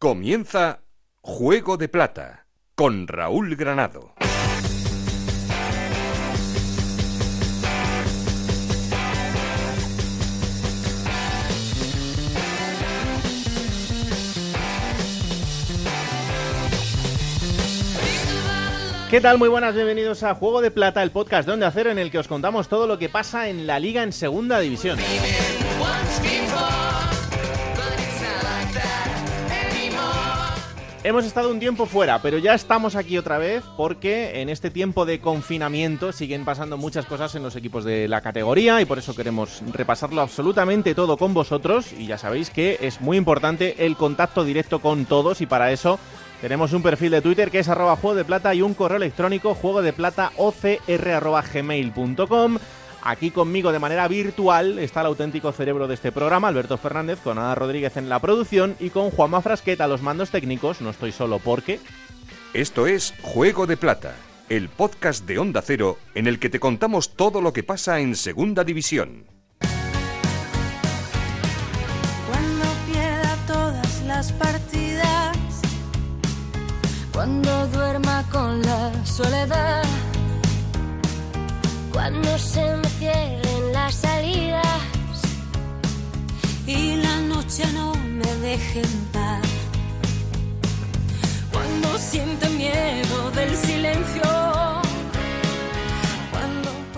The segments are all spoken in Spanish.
Comienza Juego de Plata con Raúl Granado. ¿Qué tal? Muy buenas, bienvenidos a Juego de Plata, el podcast de Onda Cero en el que os contamos todo lo que pasa en la liga en segunda división. Hemos estado un tiempo fuera, pero ya estamos aquí otra vez porque en este tiempo de confinamiento siguen pasando muchas cosas en los equipos de la categoría y por eso queremos repasarlo absolutamente todo con vosotros. Y ya sabéis que es muy importante el contacto directo con todos y para eso tenemos un perfil de Twitter que es arroba juego de plata y un correo electrónico juego de plata gmail.com Aquí conmigo de manera virtual está el auténtico cerebro de este programa, Alberto Fernández, con Ana Rodríguez en la producción y con Juanma Frasqueta a los mandos técnicos. No estoy solo porque... Esto es Juego de Plata, el podcast de Onda Cero en el que te contamos todo lo que pasa en Segunda División. Cuando pierda todas las partidas, cuando duerma con la soledad, cuando se me cierren las salidas y la noche no me deje en paz, cuando sienta miedo del silencio.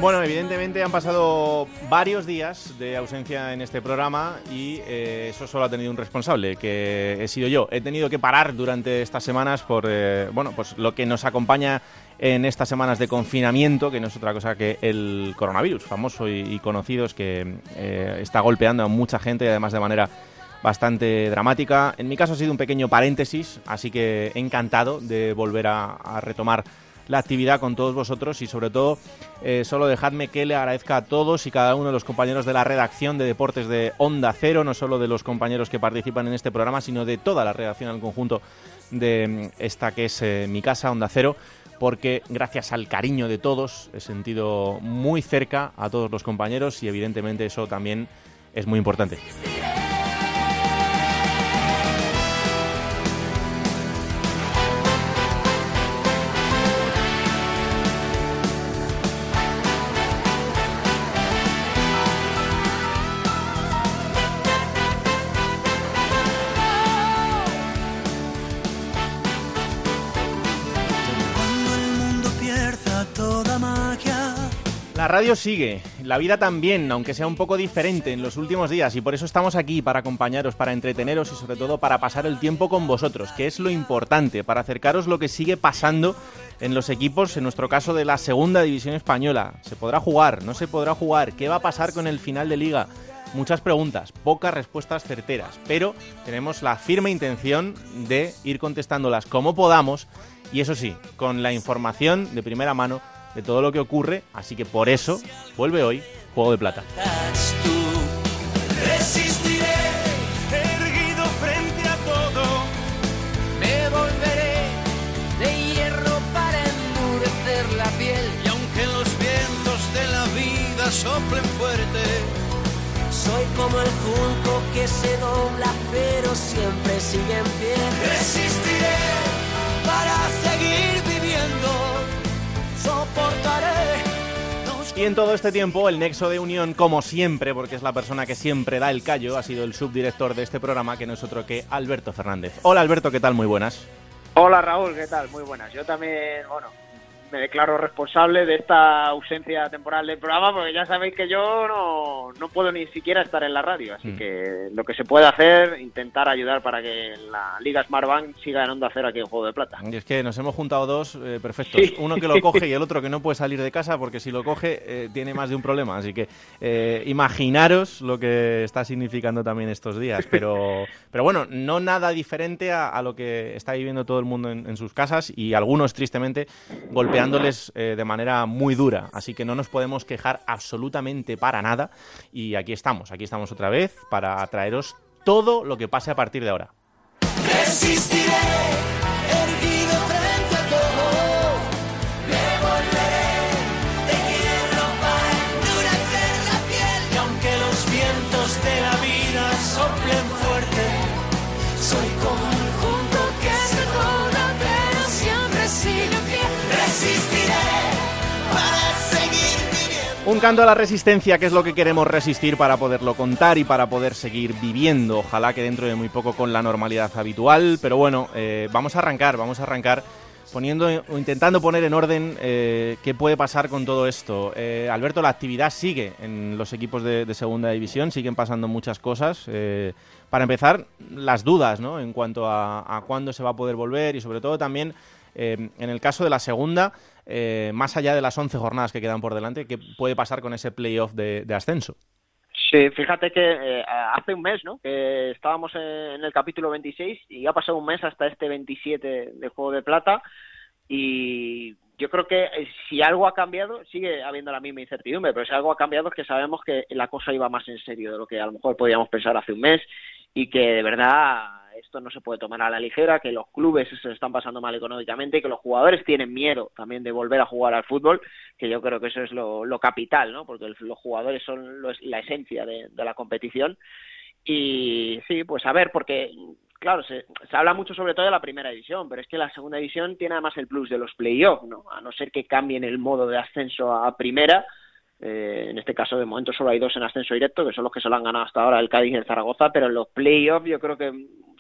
Bueno, evidentemente han pasado varios días de ausencia en este programa y eh, eso solo ha tenido un responsable, que he sido yo. He tenido que parar durante estas semanas por eh, bueno, pues lo que nos acompaña en estas semanas de confinamiento, que no es otra cosa que el coronavirus, famoso y, y conocido, es que eh, está golpeando a mucha gente y además de manera bastante dramática. En mi caso ha sido un pequeño paréntesis, así que encantado de volver a retomar la actividad con todos vosotros y sobre todo eh, solo dejadme que le agradezca a todos y cada uno de los compañeros de la redacción de deportes de Onda Cero, no solo de los compañeros que participan en este programa, sino de toda la redacción al conjunto de mm, esta que es eh, mi casa, Onda Cero, porque gracias al cariño de todos he sentido muy cerca a todos los compañeros y evidentemente eso también es muy importante. Radio sigue, la vida también, aunque sea un poco diferente en los últimos días y por eso estamos aquí para acompañaros, para entreteneros y sobre todo para pasar el tiempo con vosotros, que es lo importante, para acercaros lo que sigue pasando en los equipos, en nuestro caso de la segunda división española. ¿Se podrá jugar? ¿No se podrá jugar? ¿Qué va a pasar con el final de liga? Muchas preguntas, pocas respuestas certeras, pero tenemos la firme intención de ir contestándolas como podamos y eso sí, con la información de primera mano de todo lo que ocurre, así que por eso vuelve hoy Juego de Plata. Soplen fuerte, Soy como el junco que se dobla pero siempre sigue en pie. resistiré para seguir viviendo. Soportaré. Y en todo este tiempo, el nexo de unión, como siempre, porque es la persona que siempre da el callo, ha sido el subdirector de este programa, que no es otro que Alberto Fernández. Hola Alberto, ¿qué tal? Muy buenas. Hola Raúl, ¿qué tal? Muy buenas. Yo también, bueno, me declaro responsable de esta ausencia temporal del programa porque ya sabéis que yo no, no puedo ni siquiera estar en la radio. Así Mm. que lo que se puede hacer, intentar ayudar para que la Liga Smartbank siga en Onda Cero aquí en Juego de Plata. Y es que nos hemos juntado dos eh, perfectos. Sí. Uno que lo coge y el otro que no puede salir de casa porque si lo coge eh, tiene más de un problema. Así que eh, imaginaros lo que está significando también estos días. Pero, pero bueno, no nada diferente a, a lo que está viviendo todo el mundo en, en sus casas y algunos tristemente golpeándoles eh, de manera muy dura. Así que no nos podemos quejar absolutamente para nada. Y aquí estamos, aquí estamos otra vez para traeros todo lo que pase a partir de ahora. Un canto a la resistencia, que es lo que queremos resistir para poderlo contar y para poder seguir viviendo. Ojalá que dentro de muy poco con la normalidad habitual. Pero bueno, eh, vamos a arrancar, vamos a arrancar poniendo o intentando poner en orden eh, qué puede pasar con todo esto. Eh, Alberto, la actividad sigue en los equipos de, segunda división, siguen pasando muchas cosas. para empezar, las dudas ¿no? en cuanto a, a cuándo se va a poder volver y sobre todo también en el caso de la segunda, eh, más allá de las 11 jornadas que quedan por delante, ¿qué puede pasar con ese playoff de, ascenso? Sí, fíjate que eh, hace un mes, ¿no? Que estábamos en el capítulo 26 y ha pasado un mes hasta este 27 de Juego de Plata y yo creo que eh, si algo ha cambiado, sigue habiendo la misma incertidumbre, pero si algo ha cambiado es que sabemos que la cosa iba más en serio de lo que a lo mejor podíamos pensar hace un mes y que de verdad esto no se puede tomar a la ligera, que los clubes se están pasando mal económicamente, que los jugadores tienen miedo también de volver a jugar al fútbol, que yo creo que eso es lo, capital, ¿no? Porque los jugadores son la esencia de, la competición. Y sí, pues a ver, porque claro, se, se, habla mucho sobre todo de la primera división, pero es que la segunda división tiene además el plus de los playoffs, ¿no? A no ser que cambien el modo de ascenso a primera, eh, en este caso, de momento solo hay dos en ascenso directo, que son los que se lo han ganado hasta ahora, el Cádiz y el Zaragoza, pero en los playoffs yo creo que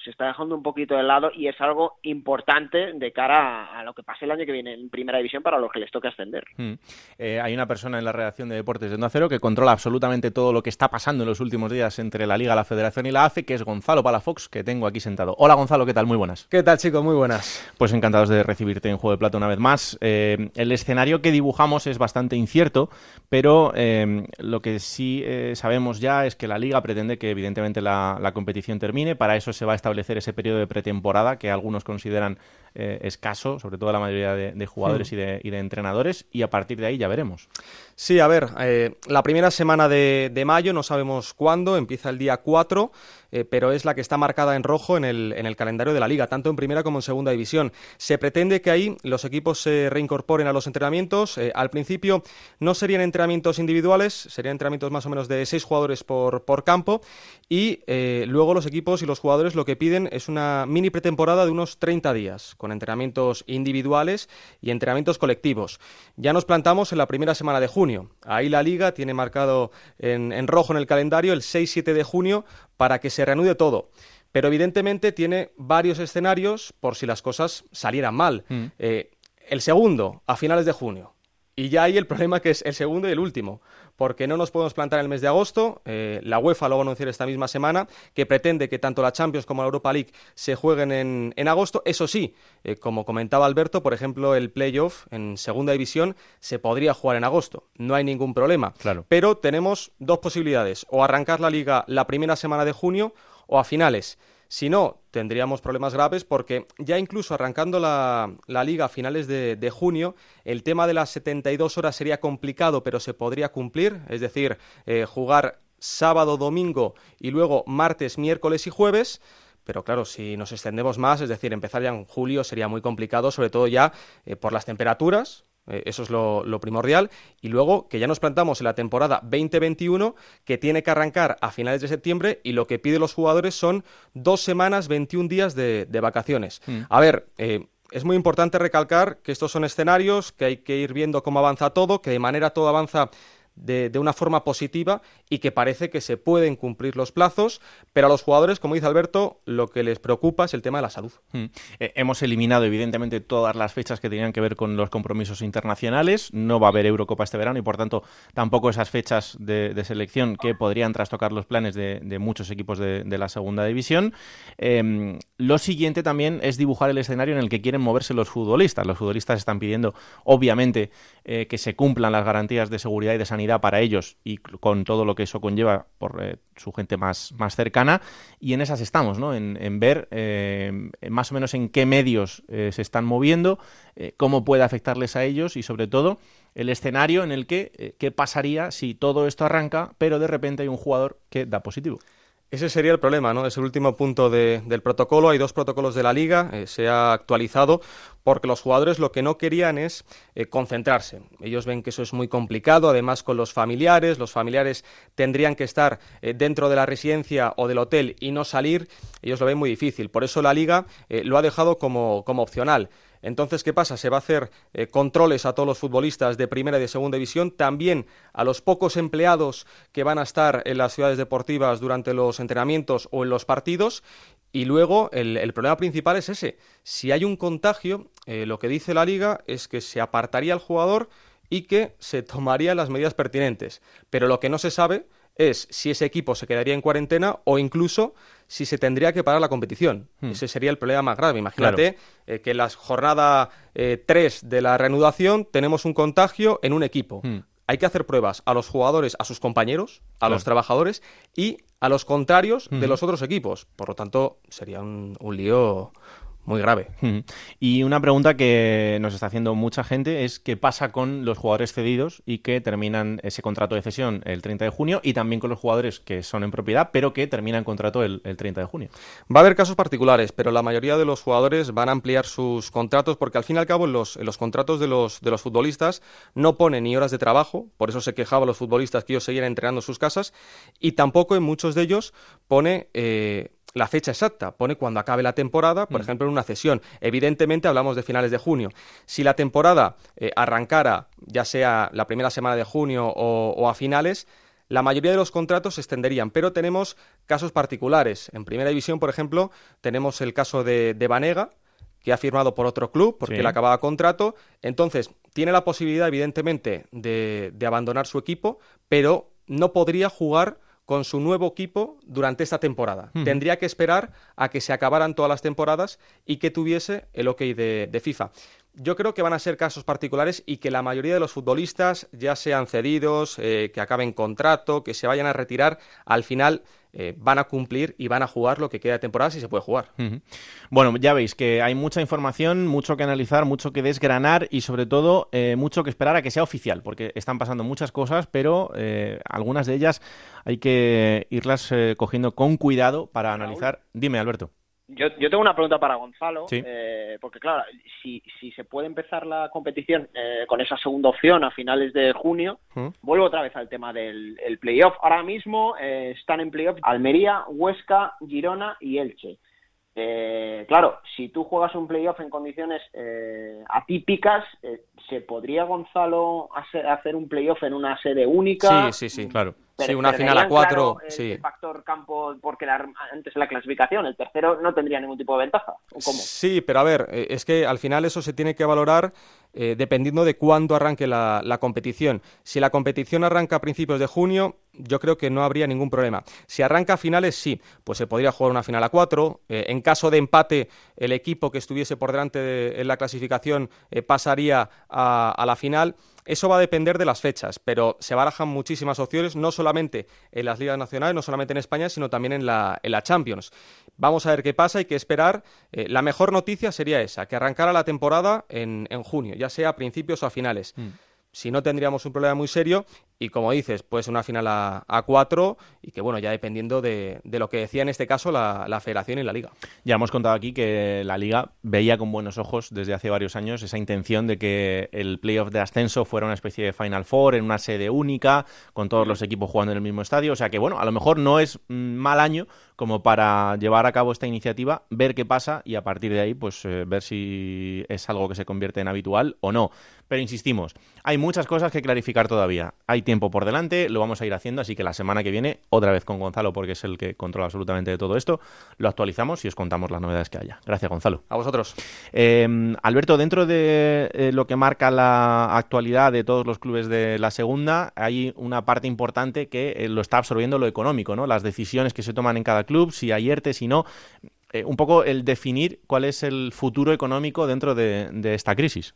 se está dejando un poquito de lado y es algo importante de cara a, lo que pase el año que viene en Primera División para los que les toque ascender. Hmm. Eh, hay una persona en la redacción de Deportes de No Acero que controla absolutamente todo lo que está pasando en los últimos días entre la Liga, la Federación y la AFE, que es Gonzalo Palafox, que tengo aquí sentado. Hola Gonzalo, ¿qué tal? Muy buenas. ¿Qué tal chicos? Muy buenas. Pues encantados de recibirte en Juego de Plata una vez más. Eh, el escenario que dibujamos es bastante incierto, pero eh, lo que sí sabemos ya es que la Liga pretende que evidentemente la, la competición termine. Para eso se va a establecer ese periodo de pretemporada que algunos consideran eh, escaso, sobre todo la mayoría de, jugadores hmm. y, de, entrenadores, y a partir de ahí ya veremos. Sí, a ver, eh, la primera semana de, mayo, no sabemos cuándo, empieza el día 4, eh, pero es la que está marcada en rojo en el, en el calendario de la liga, tanto en primera como en segunda división. Se pretende que ahí los equipos se reincorporen a los entrenamientos. al principio no serían entrenamientos individuales, serían entrenamientos más o menos de seis jugadores por, por campo, y luego los equipos y los jugadores lo que piden es una mini pretemporada de unos 30 días con entrenamientos individuales y entrenamientos colectivos. Ya nos plantamos en la primera semana de junio. Ahí la liga tiene marcado en, rojo en el calendario el 6-7 de junio para que se reanude todo pero evidentemente tiene varios escenarios por si las cosas salieran mal. Mm. Eh, el segundo, a finales de junio. Y ya hay el problema que es el segundo y el último, porque no nos podemos plantar en el mes de agosto. Eh, la UEFA lo va a anunciar esta misma semana, que pretende que tanto la Champions como la Europa League se jueguen en, agosto. Eso sí, eh, como comentaba Alberto, por ejemplo, el playoff en segunda división se podría jugar en agosto. No hay ningún problema. Claro. Pero tenemos dos posibilidades: o arrancar la liga la primera semana de junio o a finales. Si no, tendríamos problemas graves porque ya incluso arrancando la, liga a finales de, junio, el tema de las 72 horas sería complicado, pero se podría cumplir, es decir, eh, jugar sábado, domingo y luego martes, miércoles y jueves. Pero claro, si nos extendemos más, es decir, empezar ya en julio sería muy complicado, sobre todo ya eh, por las temperaturas, eso es lo, primordial. Y luego que ya nos plantamos en la temporada 2021, que tiene que arrancar a finales de septiembre y lo que piden los jugadores son dos semanas, 21 días de, vacaciones. Mm. A ver, eh, es muy importante recalcar que estos son escenarios, que hay que ir viendo cómo avanza todo, que de manera todo avanza de, una forma positiva y que parece que se pueden cumplir los plazos, pero a los jugadores, como dice Alberto, lo que les preocupa es el tema de la salud. Hmm. Eh, hemos eliminado, evidentemente, todas las fechas que tenían que ver con los compromisos internacionales. No va a haber Eurocopa este verano y, por tanto, tampoco esas fechas de, selección que podrían trastocar los planes de, muchos equipos de, la segunda división. Em, lo siguiente también es dibujar el escenario en el que quieren moverse los futbolistas. Los futbolistas están pidiendo, obviamente, eh, que se cumplan las garantías de seguridad y de sanidad para ellos y con todo lo que eso conlleva por eh, su gente más, más cercana. Y en esas estamos, ¿no? En, ver eh, más o menos en qué medios eh, se están moviendo, cómo puede afectarles a ellos y sobre todo el escenario en el que qué pasaría si todo esto arranca, pero de repente hay un jugador que da positivo. Ese sería el problema, ¿no? Es el último punto del protocolo. Hay dos protocolos de la liga, se ha actualizado porque los jugadores lo que no querían es eh, concentrarse. Ellos ven que eso es muy complicado, además con los familiares, los familiares tendrían que estar eh, dentro de la residencia o del hotel y no salir, ellos lo ven muy difícil. Por eso la liga lo ha dejado como, como opcional. Entonces, ¿qué pasa? Se va a hacer eh, controles a todos los futbolistas de primera y de segunda división, también a los pocos empleados que van a estar en las ciudades deportivas durante los entrenamientos o en los partidos. Y luego el, problema principal es ese. Si hay un contagio, eh, lo que dice la liga es que se apartaría al jugador y que se tomarían las medidas pertinentes. Pero lo que no se sabe es si ese equipo se quedaría en cuarentena o incluso si se tendría que parar la competición. Hmm. Ese sería el problema más grave. Imagínate eh, que en la jornada 3 eh, de la reanudación tenemos un contagio en un equipo. Hmm. Hay que hacer pruebas a los jugadores, a sus compañeros, a los trabajadores y a los contrarios de los otros equipos. Por lo tanto, sería un, un lío muy grave. Y una pregunta que nos está haciendo mucha gente es qué pasa con los jugadores cedidos y que terminan ese contrato de cesión el 30 de junio y también con los jugadores que son en propiedad pero que terminan contrato el, 30 de junio. Va a haber casos particulares, pero la mayoría de los jugadores van a ampliar sus contratos porque al fin y al cabo en los, los contratos de los, de los futbolistas no pone ni horas de trabajo, por eso se quejaban los futbolistas que ellos seguían entrenando en sus casas y tampoco en muchos de ellos pone... Eh, la fecha exacta, pone cuando acabe la temporada, por mm. ejemplo, en una cesión. Evidentemente hablamos de finales de junio. Si la temporada eh, arrancara, ya sea la primera semana de junio o, a finales, la mayoría de los contratos se extenderían, pero tenemos casos particulares. En primera división, por ejemplo, tenemos el caso de, de Vanega, que ha firmado por otro club porque le acababa contrato. Entonces, tiene la posibilidad, evidentemente, de, de abandonar su equipo, pero no podría jugar con su nuevo equipo durante esta temporada. Tendría que esperar a que se acabaran todas las temporadas y que tuviese el ok de, FIFA. Yo creo que van a ser casos particulares y que la mayoría de los futbolistas, ya sean cedidos, eh, que acaben contrato, que se vayan a retirar, al final eh, van a cumplir y van a jugar lo que queda de temporada si se puede jugar. Bueno, ya veis que hay mucha información, mucho que analizar, mucho que desgranar y sobre todo eh, mucho que esperar a que sea oficial, porque están pasando muchas cosas, pero eh, algunas de ellas hay que irlas cogiendo con cuidado para analizar. Dime, Alberto. Yo, yo tengo una pregunta para Gonzalo, eh, porque claro, si, si se puede empezar la competición eh, con esa segunda opción a finales de junio, vuelvo otra vez al tema del playoff. Ahora mismo eh, están en playoff Almería, Huesca, Girona y Elche. claro, si tú juegas un playoff en condiciones atípicas, ¿se podría Gonzalo hacer un playoff en una sede única? Sí, sí, sí, claro sí, una final a cuatro. sí. El factor campo porque antes la clasificación, el tercero no tendría ningún tipo de ventaja. ¿Cómo? Sí, pero a ver, eh, es que al final eso se tiene que valorar eh, dependiendo de cuándo arranque la, competición. Si la competición arranca a principios de junio, yo creo que no habría ningún problema. Si arranca a finales, sí, pues se podría jugar una final a cuatro. Eh, en caso de empate, el equipo que estuviese por delante en la clasificación pasaría a la final. Eso va a depender de las fechas, pero se barajan muchísimas opciones, no solamente en las ligas nacionales, no solamente en España, sino también en la, en la Champions. Vamos a ver qué pasa, hay que esperar. Eh, la mejor noticia sería esa, que arrancara la temporada en, en junio, ya sea a principios o a finales. Mm si no tendríamos un problema muy serio y como dices, pues una final a, cuatro y que bueno, ya dependiendo de, de, lo que decía en este caso la, la, federación y la liga. Ya hemos contado aquí que la liga veía con buenos ojos desde hace varios años esa intención de que el playoff de ascenso fuera una especie de Final Four en una sede única, con todos los equipos jugando en el mismo estadio, o sea que bueno, a lo mejor no es mal año como para llevar a cabo esta iniciativa, ver qué pasa y a partir de ahí pues eh, ver si es algo que se convierte en habitual o no. Pero insistimos, hay muchas cosas que clarificar todavía. Hay tiempo por delante, lo vamos a ir haciendo, así que la semana que viene, otra vez con Gonzalo, porque es el que controla absolutamente de todo esto, lo actualizamos y os contamos las novedades que haya. Gracias, Gonzalo. A vosotros. Em, Alberto, dentro de eh, lo que marca la actualidad de todos los clubes de la segunda, hay una parte importante que eh, lo está absorbiendo lo económico, ¿no? Las decisiones que se toman en cada club, si hay ERTE, si no. Eh, un poco el definir cuál es el futuro económico dentro de esta crisis.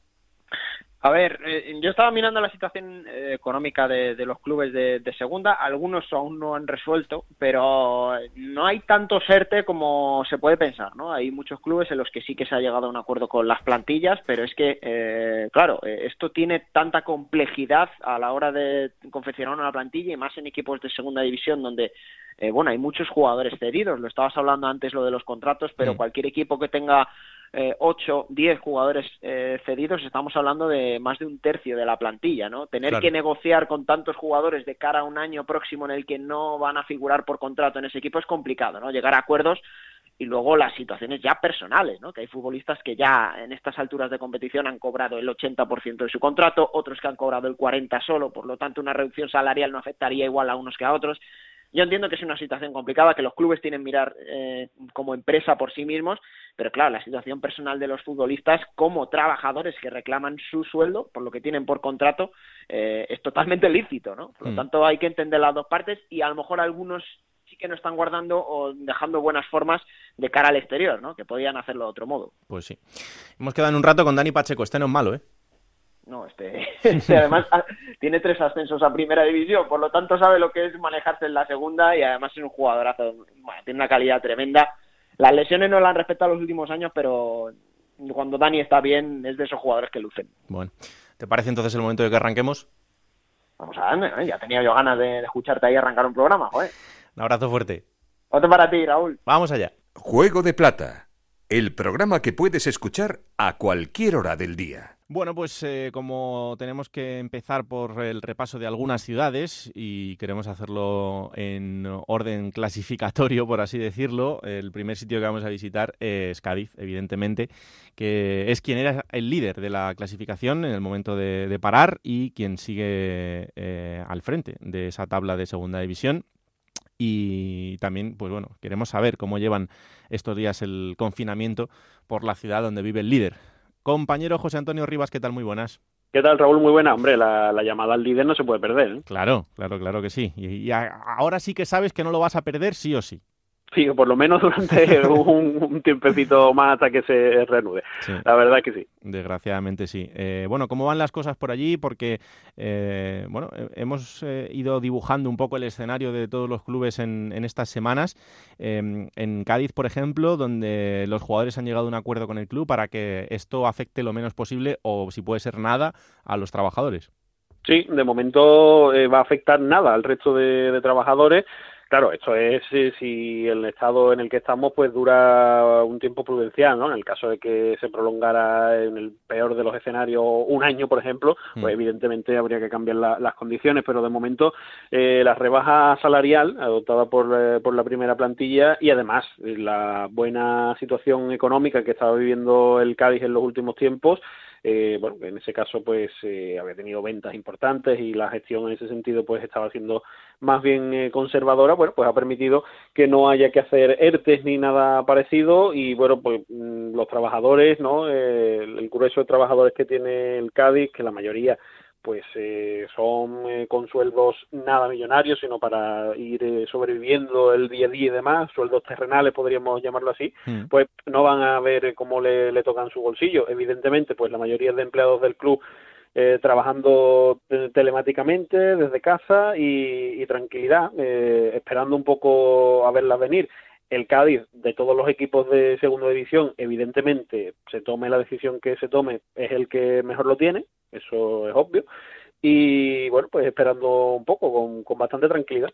A ver, eh, yo estaba mirando la situación eh, económica de, los clubes de, segunda. Algunos aún no han resuelto, pero no hay tanto serte como se puede pensar, ¿no? Hay muchos clubes en los que sí que se ha llegado a un acuerdo con las plantillas, pero es que, eh, claro, esto tiene tanta complejidad a la hora de confeccionar una plantilla y más en equipos de segunda división donde, bueno, hay muchos jugadores cedidos. Lo estabas hablando antes lo de los contratos, pero cualquier equipo que tenga eh, 8, 10 jugadores eh, cedidos, estamos hablando de más de un tercio de la plantilla, ¿no? Tener que negociar con tantos jugadores de cara a un año próximo en el que no van a figurar por contrato en ese equipo es complicado, ¿no? Llegar a acuerdos y luego las situaciones ya personales, ¿no? Que hay futbolistas que ya en estas alturas de competición han cobrado el 80% de su contrato, otros que han cobrado el 40 solo, por lo tanto una reducción salarial no afectaría igual a unos que a otros. Yo entiendo que es una situación complicada, que los clubes tienen que mirar eh, como empresa por sí mismos, pero claro, la situación personal de los futbolistas como trabajadores que reclaman su sueldo por lo que tienen por contrato eh, es totalmente lícito, ¿no? Por lo Mm. tanto, hay que entender las dos partes y a lo mejor algunos sí que no están guardando o dejando buenas formas de cara al exterior, ¿no? Que podían hacerlo de otro modo. Pues sí. Hemos quedado en un rato con Dani Pacheco. Este no es malo, ¿eh? No, este, este además tiene tres ascensos a primera división, por lo tanto sabe lo que es manejarse en la segunda y además es un jugadorazo, bueno, tiene una calidad tremenda. Las lesiones no la han respetado los últimos años, pero cuando Dani está bien es de esos jugadores que lucen. Bueno. ¿Te parece entonces el momento de que arranquemos? Vamos a darle, ¿eh? ya tenía yo ganas de, de escucharte ahí arrancar un programa, joder. Un abrazo fuerte. Otro para ti, Raúl. Vamos allá. Juego de Plata, el programa que puedes escuchar a cualquier hora del día. Bueno, pues eh, como tenemos que empezar por el repaso de algunas ciudades y queremos hacerlo en orden clasificatorio, por así decirlo, el primer sitio que vamos a visitar es Cádiz, evidentemente, que es quien era el líder de la clasificación en el momento de, parar y quien sigue eh, al frente de esa tabla de segunda división. Y también, pues bueno, queremos saber cómo llevan estos días el confinamiento por la ciudad donde vive el líder. Compañero José Antonio Rivas, ¿qué tal? Muy buenas. ¿Qué tal, Raúl? Muy buena. Hombre, la, la llamada al líder no se puede perder. ¿eh? Claro, claro, claro que sí. Y, y a- ahora sí que sabes que no lo vas a perder sí o sí. Sí, por lo menos durante un, un tiempecito más hasta que se reanude. Sí. La verdad que sí. Desgraciadamente sí. Eh, bueno, ¿cómo van las cosas por allí? Porque, eh, bueno, eh, hemos eh, ido dibujando un poco el escenario de todos los clubes en, en estas semanas. Eh, en Cádiz, por ejemplo, donde los jugadores han llegado a un acuerdo con el club para que esto afecte lo menos posible o, si puede ser nada, a los trabajadores. Sí, de momento eh, va a afectar nada al resto de, de trabajadores. Claro, esto es eh, si el estado en el que estamos pues dura un tiempo prudencial, ¿no? En el caso de que se prolongara en el peor de los escenarios un año, por ejemplo, pues Mm. evidentemente habría que cambiar la- las condiciones, pero de momento eh, la rebaja salarial adoptada por, eh, por la primera plantilla y además la buena situación económica que estaba viviendo el Cádiz en los últimos tiempos eh, bueno, en ese caso pues eh, había tenido ventas importantes y la gestión en ese sentido pues estaba siendo más bien eh, conservadora, bueno, pues ha permitido que no haya que hacer ERTES ni nada parecido y bueno, pues mm, los trabajadores, ¿no? Eh, el grueso de trabajadores que tiene el Cádiz, que la mayoría pues eh, son eh, con sueldos nada millonarios, sino para ir eh, sobreviviendo el día a día y demás, sueldos terrenales podríamos llamarlo así, Mm. pues no van a ver cómo le, le tocan su bolsillo. Evidentemente, pues la mayoría de empleados del club eh, trabajando eh, telemáticamente desde casa y, y tranquilidad, eh, esperando un poco a verlas venir. El Cádiz, de todos los equipos de segunda división, evidentemente, se tome la decisión que se tome, es el que mejor lo tiene, eso es obvio. Y bueno, pues esperando un poco, con, bastante tranquilidad.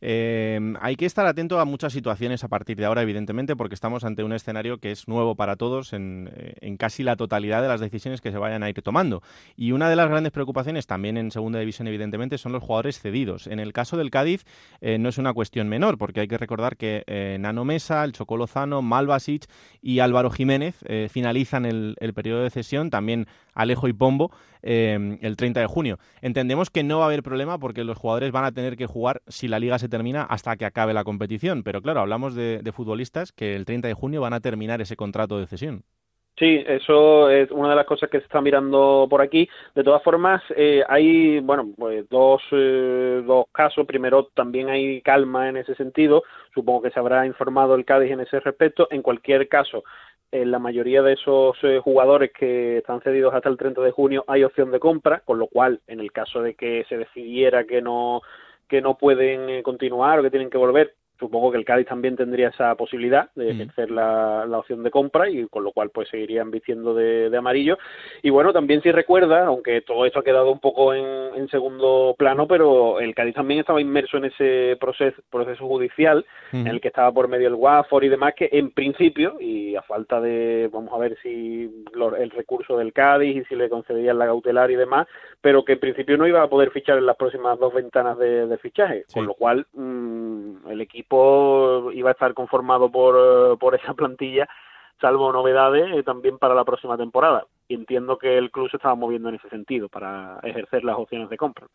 Eh, hay que estar atento a muchas situaciones a partir de ahora, evidentemente, porque estamos ante un escenario que es nuevo para todos en, eh, en casi la totalidad de las decisiones que se vayan a ir tomando. Y una de las grandes preocupaciones, también en segunda división, evidentemente, son los jugadores cedidos. En el caso del Cádiz, eh, no es una cuestión menor, porque hay que recordar que eh, Nano Mesa, el Chocó Lozano, Malvasic y Álvaro Jiménez eh, finalizan el, el periodo de cesión, también Alejo y Pombo, el 30 de Entendemos que no va a haber problema porque los jugadores van a tener que jugar si la liga se termina hasta que acabe la competición. Pero claro, hablamos de, de futbolistas que el 30 de junio van a terminar ese contrato de cesión. Sí, eso es una de las cosas que se está mirando por aquí. De todas formas, eh, hay, bueno, pues dos, eh, dos casos. Primero, también hay calma en ese sentido. Supongo que se habrá informado el Cádiz en ese respecto. En cualquier caso, en la mayoría de esos eh, jugadores que están cedidos hasta el 30 de junio hay opción de compra, con lo cual, en el caso de que se decidiera que no que no pueden eh, continuar o que tienen que volver, supongo que el Cádiz también tendría esa posibilidad de Mm. ejercer la, la opción de compra y con lo cual pues seguirían vistiendo de, de amarillo. Y bueno, también si recuerda, aunque todo esto ha quedado un poco en, en segundo plano, pero el Cádiz también estaba inmerso en ese proceso, proceso judicial en el que estaba por medio el Watford y demás, que en principio, y a falta de, vamos a ver si lo- el recurso del Cádiz y si le concederían la cautelar y demás, pero que en principio no iba a poder fichar en las próximas dos ventanas de, de fichaje, Sí. con lo cual mm, el equipo iba a estar conformado por, por esa plantilla salvo novedades eh, también para la próxima temporada. Entiendo que el club se estaba moviendo en ese sentido para ejercer las opciones de compra.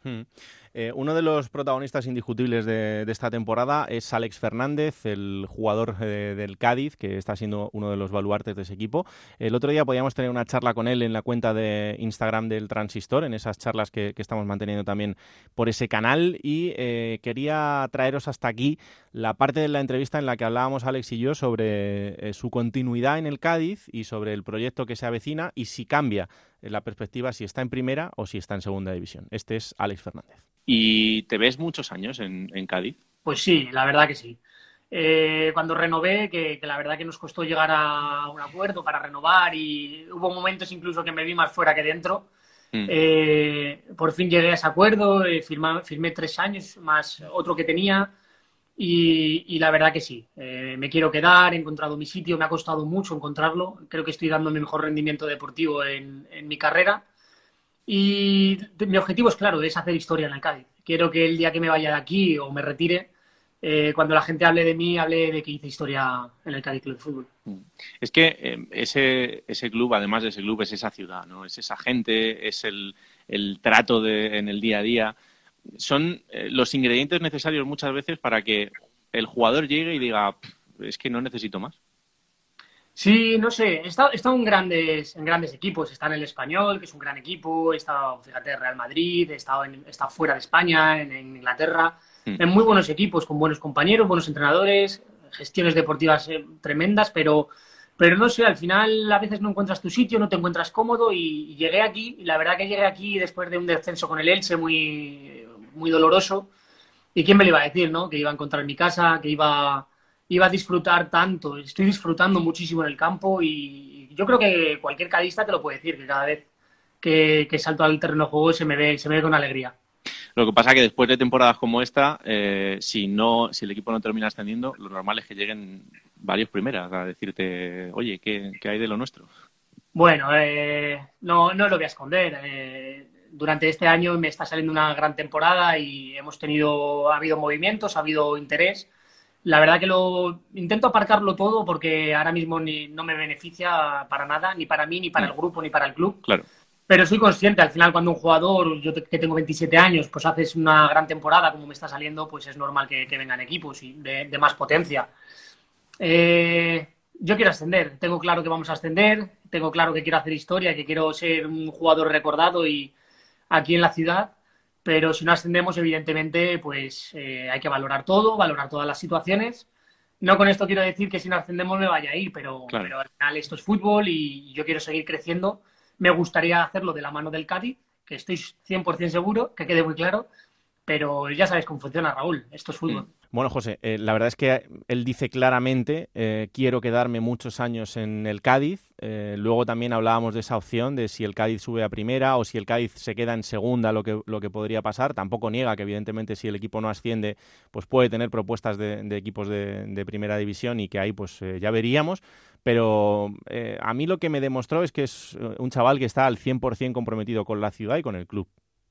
Eh, uno de los protagonistas indiscutibles de, esta temporada es Alex Fernández, el jugador eh, del Cádiz, que está siendo uno de los baluartes de ese equipo. El otro día podíamos tener una charla con él en la cuenta de Instagram del Transistor, en esas charlas que, estamos manteniendo también por ese canal. Y eh, quería traeros hasta aquí la parte de la entrevista en la que hablábamos Alex y yo sobre su continuidad en el Cádiz y sobre el proyecto que se avecina y si cambia la perspectiva si está en primera o si está en segunda división. Este es Alex Fernández. ¿Y te ves muchos años en, Cádiz? Pues sí, la verdad que sí. Eh, cuando renové, que, la verdad que nos costó llegar a un acuerdo para renovar y hubo momentos incluso que me vi más fuera que dentro. Mm. Eh, por fin llegué a ese acuerdo, eh, firmé tres años más otro que tenía y, la verdad que sí. me quiero quedar, he encontrado mi sitio, me ha costado mucho encontrarlo. Creo que estoy dando mi mejor rendimiento deportivo en mi carrera y mi objetivo es claro, es hacer historia en el Cádiz. Quiero que el día que me vaya de aquí o me retire, eh, cuando la gente hable de mí, hable de que hice historia en el Cádiz Club de Fútbol. Mm. Es que eh, ese, ese club, además de ese club, es esa ciudad, ¿no? Es esa gente, es el, el trato de, en el día a día. Son eh, los ingredientes necesarios muchas veces para que el jugador llegue y diga, es que no necesito más. Sí, no sé, he estado, en, grandes, en grandes equipos. Estado en el Español, que es un gran equipo. He estado, fíjate, Real Madrid. He estado, en, fuera de España, en, Inglaterra. Hmm. En muy buenos equipos, con buenos compañeros, buenos entrenadores, gestiones deportivas eh, tremendas, pero, pero no sé, al final a veces no encuentras tu sitio, no te encuentras cómodo. Y, llegué aquí, y la verdad que llegué aquí después de un descenso con el Elche muy, muy doloroso. ¿Y quién me lo iba a decir, no? Que iba a encontrar mi casa, que iba iba a disfrutar tanto. Estoy disfrutando muchísimo en el campo y yo creo que cualquier cadista te lo puede decir, que cada vez que, salto al terreno de juego se me ve, se me ve con alegría. Lo que pasa es que después de temporadas como esta, eh, si no, si el equipo no termina ascendiendo, lo normal es que lleguen varios primeras a decirte, oye, ¿qué, hay de lo nuestro? Bueno, eh, no, no lo voy a esconder. Eh, durante este año me está saliendo una gran temporada y hemos tenido, ha habido movimientos, ha habido interés la verdad que lo intento aparcarlo todo porque ahora mismo ni, no me beneficia para nada, ni para mí, ni para el grupo, ni para el club. Claro. Pero soy consciente, al final cuando un jugador, yo que tengo 27 años, pues haces una gran temporada como me está saliendo, pues es normal que, vengan equipos y de, más potencia. Eh, yo quiero ascender, tengo claro que vamos a ascender, tengo claro que quiero hacer historia, que quiero ser un jugador recordado y aquí en la ciudad pero si no ascendemos, evidentemente, pues eh, hay que valorar todo, valorar todas las situaciones. No con esto quiero decir que si no ascendemos me vaya a ir, pero, pero al final esto es fútbol y yo quiero seguir creciendo. Me gustaría hacerlo de la mano del Cádiz, que estoy 100% seguro, que quede muy claro, pero ya sabes cómo funciona, Raúl. Esto es fútbol. Bueno, José, eh, la verdad es que él dice claramente, eh, quiero quedarme muchos años en el Cádiz. Eh, luego también hablábamos de esa opción de si el Cádiz sube a primera o si el Cádiz se queda en segunda, lo que, lo que podría pasar. Tampoco niega que evidentemente si el equipo no asciende, pues puede tener propuestas de, equipos de, primera división y que ahí pues ya veríamos. Pero a mí lo que me demostró es que es un chaval que está al 100% comprometido con la ciudad y con el club.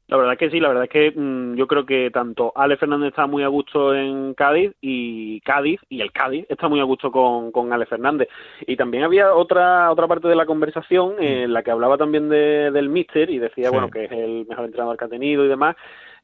La verdad que sí, la verdad es que mm, yo creo que tanto Ale Fernández está muy a gusto en Cádiz y Cádiz y el Cádiz está muy a gusto con, con Ale Fernández. Y también había otra otra parte de la conversación en la que hablaba también de, del Mister y decía, bueno, que es el mejor entrenador que ha tenido y demás.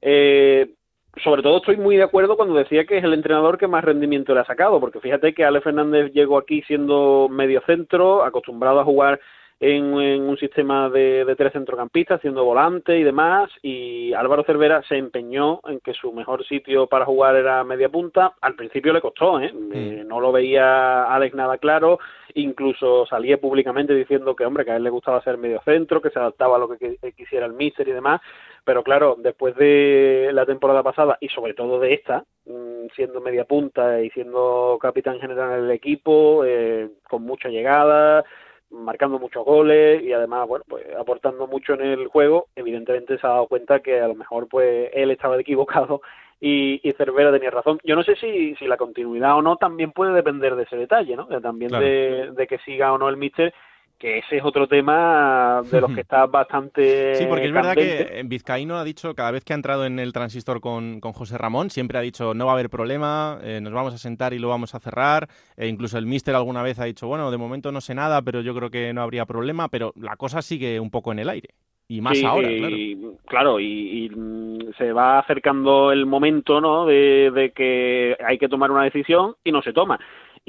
Eh, sobre todo estoy muy de acuerdo cuando decía que es el entrenador que más rendimiento le ha sacado, porque fíjate que Ale Fernández llegó aquí siendo medio centro, acostumbrado a jugar en, un sistema de, tres centrocampistas, haciendo volante y demás, y Álvaro Cervera se empeñó en que su mejor sitio para jugar era media punta. Al principio le costó, ¿eh? eh no lo veía Alex nada claro, incluso salía públicamente diciendo que, hombre, que a él le gustaba ser medio centro, que se adaptaba a lo que quisiera el míster y demás, pero claro, después de la temporada pasada y sobre todo de esta, mm, siendo media punta y siendo capitán general del equipo, eh, con mucha llegada, marcando muchos goles y además, bueno, pues aportando mucho en el juego, evidentemente se ha dado cuenta que a lo mejor pues él estaba equivocado y, y Cervera tenía razón. Yo no sé si, si la continuidad o no también puede depender de ese detalle, ¿no? También de, de, que siga o no el míster que ese es otro tema de los que está bastante. Sí, porque es verdad que Vizcaíno ha dicho, cada vez que ha entrado en el transistor con, con José Ramón, siempre ha dicho no va a haber problema, eh, nos vamos a sentar y lo vamos a cerrar. E incluso el Mister alguna vez ha dicho, bueno, de momento no sé nada, pero yo creo que no habría problema, pero la cosa sigue un poco en el aire. Y más ahora, claro. Y, claro, y, mm, se va acercando el momento, ¿no? De, de que hay que tomar una decisión y no se toma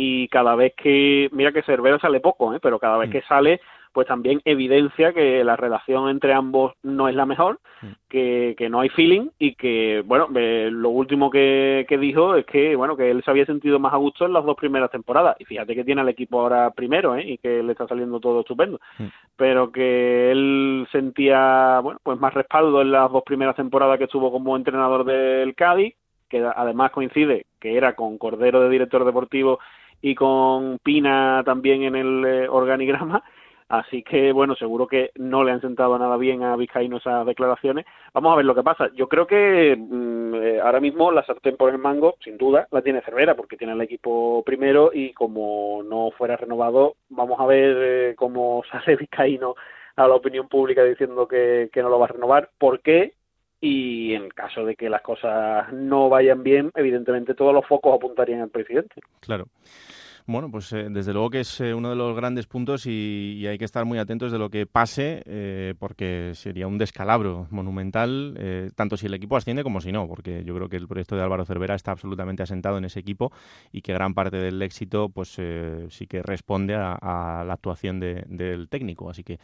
y cada vez que, mira que Cervera sale poco, ¿eh? pero cada vez mm. que sale, pues también evidencia que la relación entre ambos no es la mejor, mm. que, que no hay feeling y que, bueno, lo último que, que dijo es que, bueno, que él se había sentido más a gusto en las dos primeras temporadas. Y fíjate que tiene al equipo ahora primero, ¿eh? Y que le está saliendo todo estupendo. Mm. Pero que él sentía, bueno, pues más respaldo en las dos primeras temporadas que estuvo como entrenador del Cádiz, que además coincide que era con Cordero de director deportivo y con Pina también en el eh, organigrama. Así que, bueno, seguro que no le han sentado nada bien a Vizcaíno esas declaraciones. Vamos a ver lo que pasa. Yo creo que mm, eh, ahora mismo la sartén por el mango, sin duda, la tiene Cervera, porque tiene el equipo primero y como no fuera renovado, vamos a ver eh, cómo sale Vizcaíno a la opinión pública diciendo que, que no lo va a renovar. ¿Por qué? Y en caso de que las cosas no vayan bien, evidentemente todos los focos apuntarían al presidente. Claro. Bueno, pues eh, desde luego que es eh, uno de los grandes puntos y, hay que estar muy atentos de lo que pase, eh, porque sería un descalabro monumental, tanto si el equipo asciende como si no, porque yo creo que el proyecto de Álvaro Cervera está absolutamente asentado en ese equipo y que gran parte del éxito, pues sí que responde a, la actuación del técnico. Así que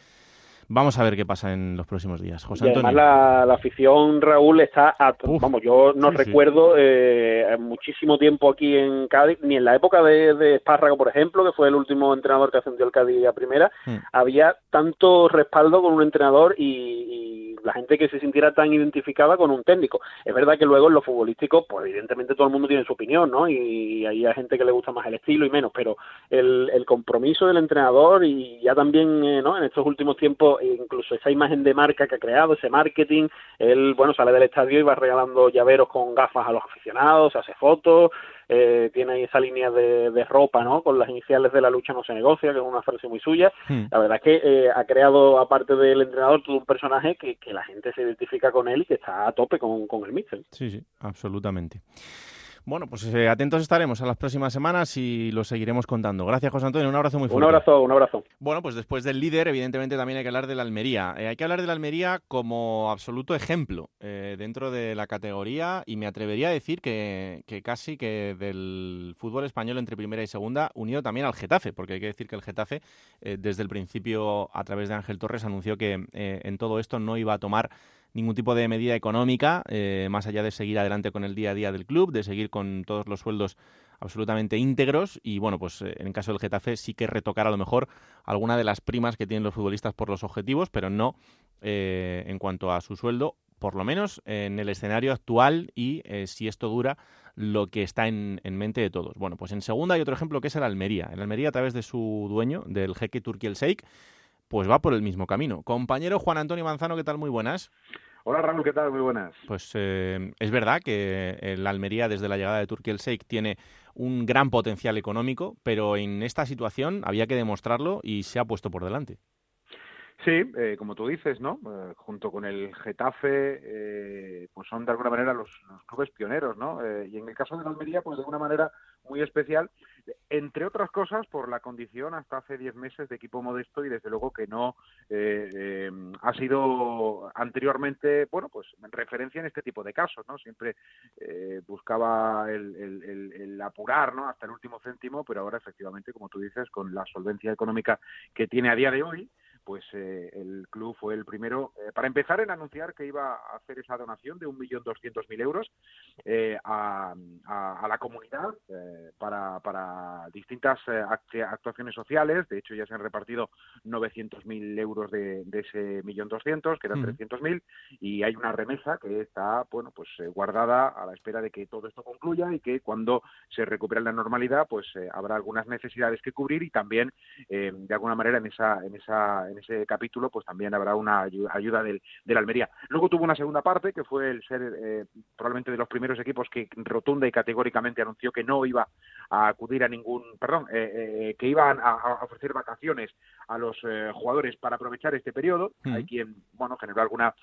Vamos a ver qué pasa en los próximos días. José y además la, afición, Raúl, está... A, vamos, yo no recuerdo eh, muchísimo tiempo aquí en Cádiz, ni en la época de, de, Espárrago, por ejemplo, que fue el último entrenador que ascendió el Cádiz a primera, mm. había tanto respaldo con un entrenador y la gente que se sintiera tan identificada con un técnico. Es verdad que luego en lo futbolístico, pues evidentemente todo el mundo tiene su opinión, ¿no? Y hay gente que le gusta más el estilo y menos, pero el, el compromiso del entrenador y ya también, eh, ¿no? En estos últimos tiempos, incluso esa imagen de marca que ha creado, ese marketing, él, bueno, sale del estadio y va regalando llaveros con gafas a los aficionados, hace fotos, eh, tiene ahí esa línea de, de, ropa, ¿no? Con las iniciales de la lucha no se negocia, que es una frase muy suya. Hmm. La verdad es que eh, ha creado, aparte del entrenador, todo un personaje que, que, la gente se identifica con él y que está a tope con, con el míster. Sí, sí, absolutamente. Bueno, pues eh, atentos estaremos a las próximas semanas y lo seguiremos contando. Gracias, José Antonio. Un abrazo muy fuerte. Un abrazo, un abrazo. Bueno, pues después del líder, evidentemente también hay que hablar de la Almería. Eh, hay que hablar de la Almería como absoluto ejemplo eh, dentro de la categoría y me atrevería a decir que, casi que del fútbol español entre primera y segunda, unido también al Getafe, porque hay que decir que el Getafe desde el principio, a través de Ángel Torres, anunció que en todo esto no iba a tomar ningún tipo de medida económica, eh, más allá de seguir adelante con el día a día del club, de seguir con todos los sueldos absolutamente íntegros y bueno, pues eh, en caso del Getafe sí que retocar a lo mejor alguna de las primas que tienen los futbolistas por los objetivos, pero no eh, en cuanto a su sueldo, por lo menos en el escenario actual y si esto dura lo que está en, en, mente de todos. Bueno, pues en segunda hay otro ejemplo que es el Almería. El Almería a través de su dueño, del jeque Turki El Sheikh, pues va por el mismo camino. Compañero Juan Antonio Manzano, ¿qué tal? Muy buenas. Hola Raúl, ¿qué tal? Muy buenas. Pues eh, es verdad que el Almería desde la llegada de Turquía el Sheikh tiene un gran potencial económico, pero en esta situación había que demostrarlo y se ha puesto por delante. Sí, eh, como tú dices, ¿no? Eh, junto con el Getafe, eh, pues son de alguna manera los, clubes pioneros, ¿no? y en el caso de la Almería, pues de alguna manera muy especial, entre otras cosas por la condición hasta hace 10 meses de equipo modesto y desde luego que no ha sido anteriormente, bueno, pues referencia en este tipo de casos, ¿no? Siempre buscaba el, el, el, apurar, ¿no? Hasta el último céntimo, pero ahora efectivamente, como tú dices, con la solvencia económica que tiene a día de hoy, pues eh, el club fue el primero, eh, para empezar, en anunciar que iba a hacer esa donación de 1.200.000 euros eh, a, la comunidad para, para, distintas actuaciones sociales. De hecho, ya se han repartido 900.000 euros de, ese 1.200.000, que eran 300.000, y hay una remesa que está, bueno, pues guardada a la espera de que todo esto concluya y que cuando se recupere la normalidad, pues habrá algunas necesidades que cubrir y también, de alguna manera, en esa, en esa en ese capítulo pues también habrá una ayuda, del, del, Almería. Luego tuvo una segunda parte que fue el ser eh, probablemente de los primeros equipos que rotunda y categóricamente anunció que no iba a acudir a ningún, perdón, eh, que iban a, ofrecer vacaciones a los jugadores para aprovechar este periodo. Hay quien, bueno, generó alguna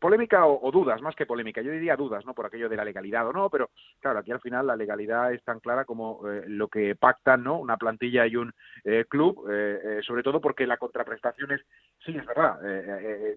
polémica o, dudas, más que polémica, yo diría dudas, ¿no? Por aquello de la legalidad o no, pero claro, aquí al final la legalidad es tan clara como lo que pactan, ¿no? Una plantilla y un club, sobre todo porque la contraprestación es, sí, es verdad,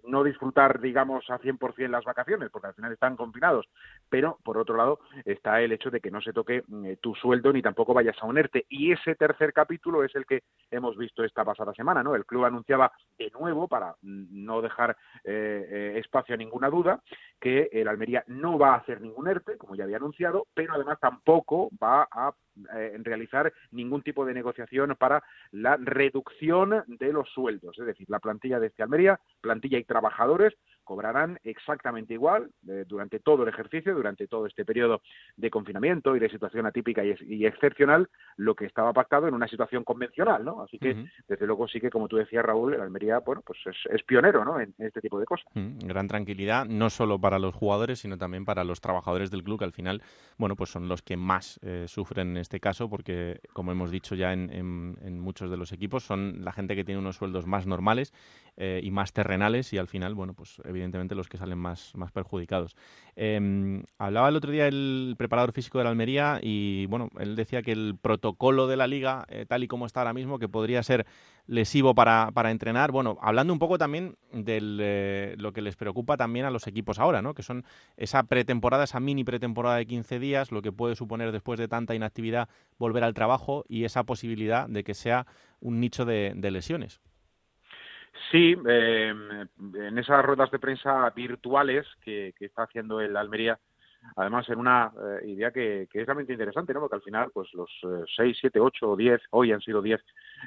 no disfrutar, digamos, a 100% las vacaciones, porque al final están confinados, pero por otro lado está el hecho de que no se toque tu sueldo ni tampoco vayas a unerte. Y ese tercer capítulo es el que hemos visto esta pasada semana, ¿no? El club anunciaba de nuevo, para no dejar espacio a ninguna duda, que el Almería no va a hacer ningún ERTE, como ya había anunciado, pero además tampoco va a eh, realizar ningún tipo de negociación para la reducción de los sueldos. Es decir, la plantilla de este Almería, plantilla y trabajadores, cobrarán exactamente igual eh, durante todo el ejercicio, durante todo este periodo de confinamiento y de situación atípica y, excepcional, lo que estaba pactado en una situación convencional, ¿no? Así que, desde luego, sí que, como tú decías, Raúl, el Almería, bueno, pues es, pionero, ¿no? En, este tipo de cosas. Gran tranquilidad, no solo para los jugadores, sino también para los trabajadores del club, que al final, bueno, pues son los que más eh, sufren en este caso, porque, como hemos dicho ya en, en, muchos de los equipos, son la gente que tiene unos sueldos más normales eh, y más terrenales y al final, bueno, pues evidentemente los que salen más, más perjudicados. Em, hablaba el otro día el preparador físico de la Almería y, bueno, él decía que el protocolo de la liga, eh, tal y como está ahora mismo, que podría ser lesivo para, para entrenar. Bueno, hablando un poco también de eh, lo que les preocupa también a los equipos ahora, ¿no? Que son esa pretemporada, esa mini pretemporada de 15 días, lo que puede suponer después de tanta inactividad volver al trabajo y esa posibilidad de que sea un nicho de lesiones. Sí, eh, en esas ruedas de prensa virtuales que, que está haciendo el Almería además en una eh, idea que, que, es realmente interesante, ¿no? Porque al final, pues los eh, seis, siete, ocho o diez, hoy han sido diez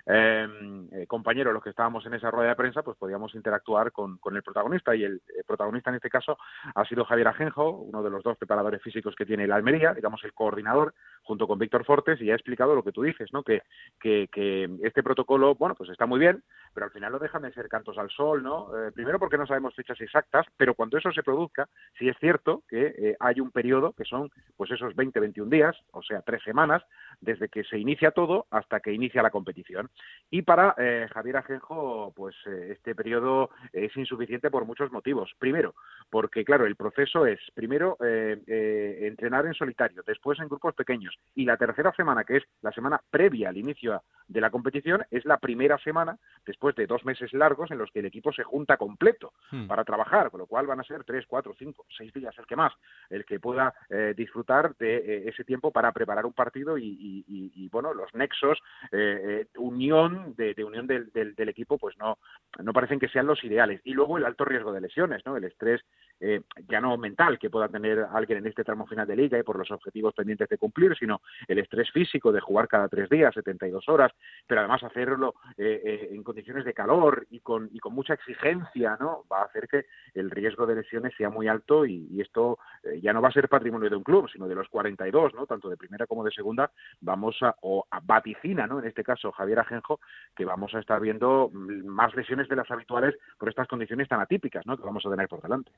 em, eh, compañeros los que estábamos en esa rueda de prensa, pues podíamos interactuar con, con el protagonista y el, protagonista en este caso ha sido Javier Ajenjo, uno de los dos preparadores físicos que tiene la Almería, digamos el coordinador, junto con Víctor Fortes, y ha explicado lo que tú dices, ¿no? Que, que, que este protocolo, bueno, pues está muy bien, pero al final no dejan de ser cantos al sol, ¿no? primero porque no sabemos fechas exactas, pero cuando eso se produzca, sí es cierto que hay un un periodo que son pues esos 20, 21 días, o sea, tres semanas, desde que se inicia todo hasta que inicia la competición. Y para eh, Javier Ajenjo, pues eh, este periodo es insuficiente por muchos motivos. Primero, porque claro, el proceso es primero eh, entrenar en solitario, después en grupos pequeños y la tercera semana, que es la semana previa al inicio de la competición, es la primera semana después de dos meses largos en los que el equipo se junta completo hmm. para trabajar, con lo cual van a ser tres, cuatro, cinco, seis días el que más, el que pueda eh, disfrutar de eh, ese tiempo para preparar un partido y, bueno, los nexos, eh, unión de, unión del, del, equipo, pues no, no parecen que sean los ideales. Y luego el alto riesgo de lesiones, ¿no? El estrés ya no mental que pueda tener alguien en este tramo final de liga y por los objetivos pendientes de cumplir, sino el estrés físico de jugar cada tres días, 72 horas, pero además hacerlo en condiciones de calor y con, y con mucha exigencia, ¿no? Va a hacer que el riesgo de lesiones sea muy alto y, esto ya no va a ser patrimonio de un club, sino de los 42, ¿no? Tanto de primera como de segunda, vamos a, o a vaticina, ¿no? En este caso, Javier Ajenjo, que vamos a estar viendo más lesiones de las habituales por estas condiciones tan atípicas, ¿no? Que vamos a tener por delante.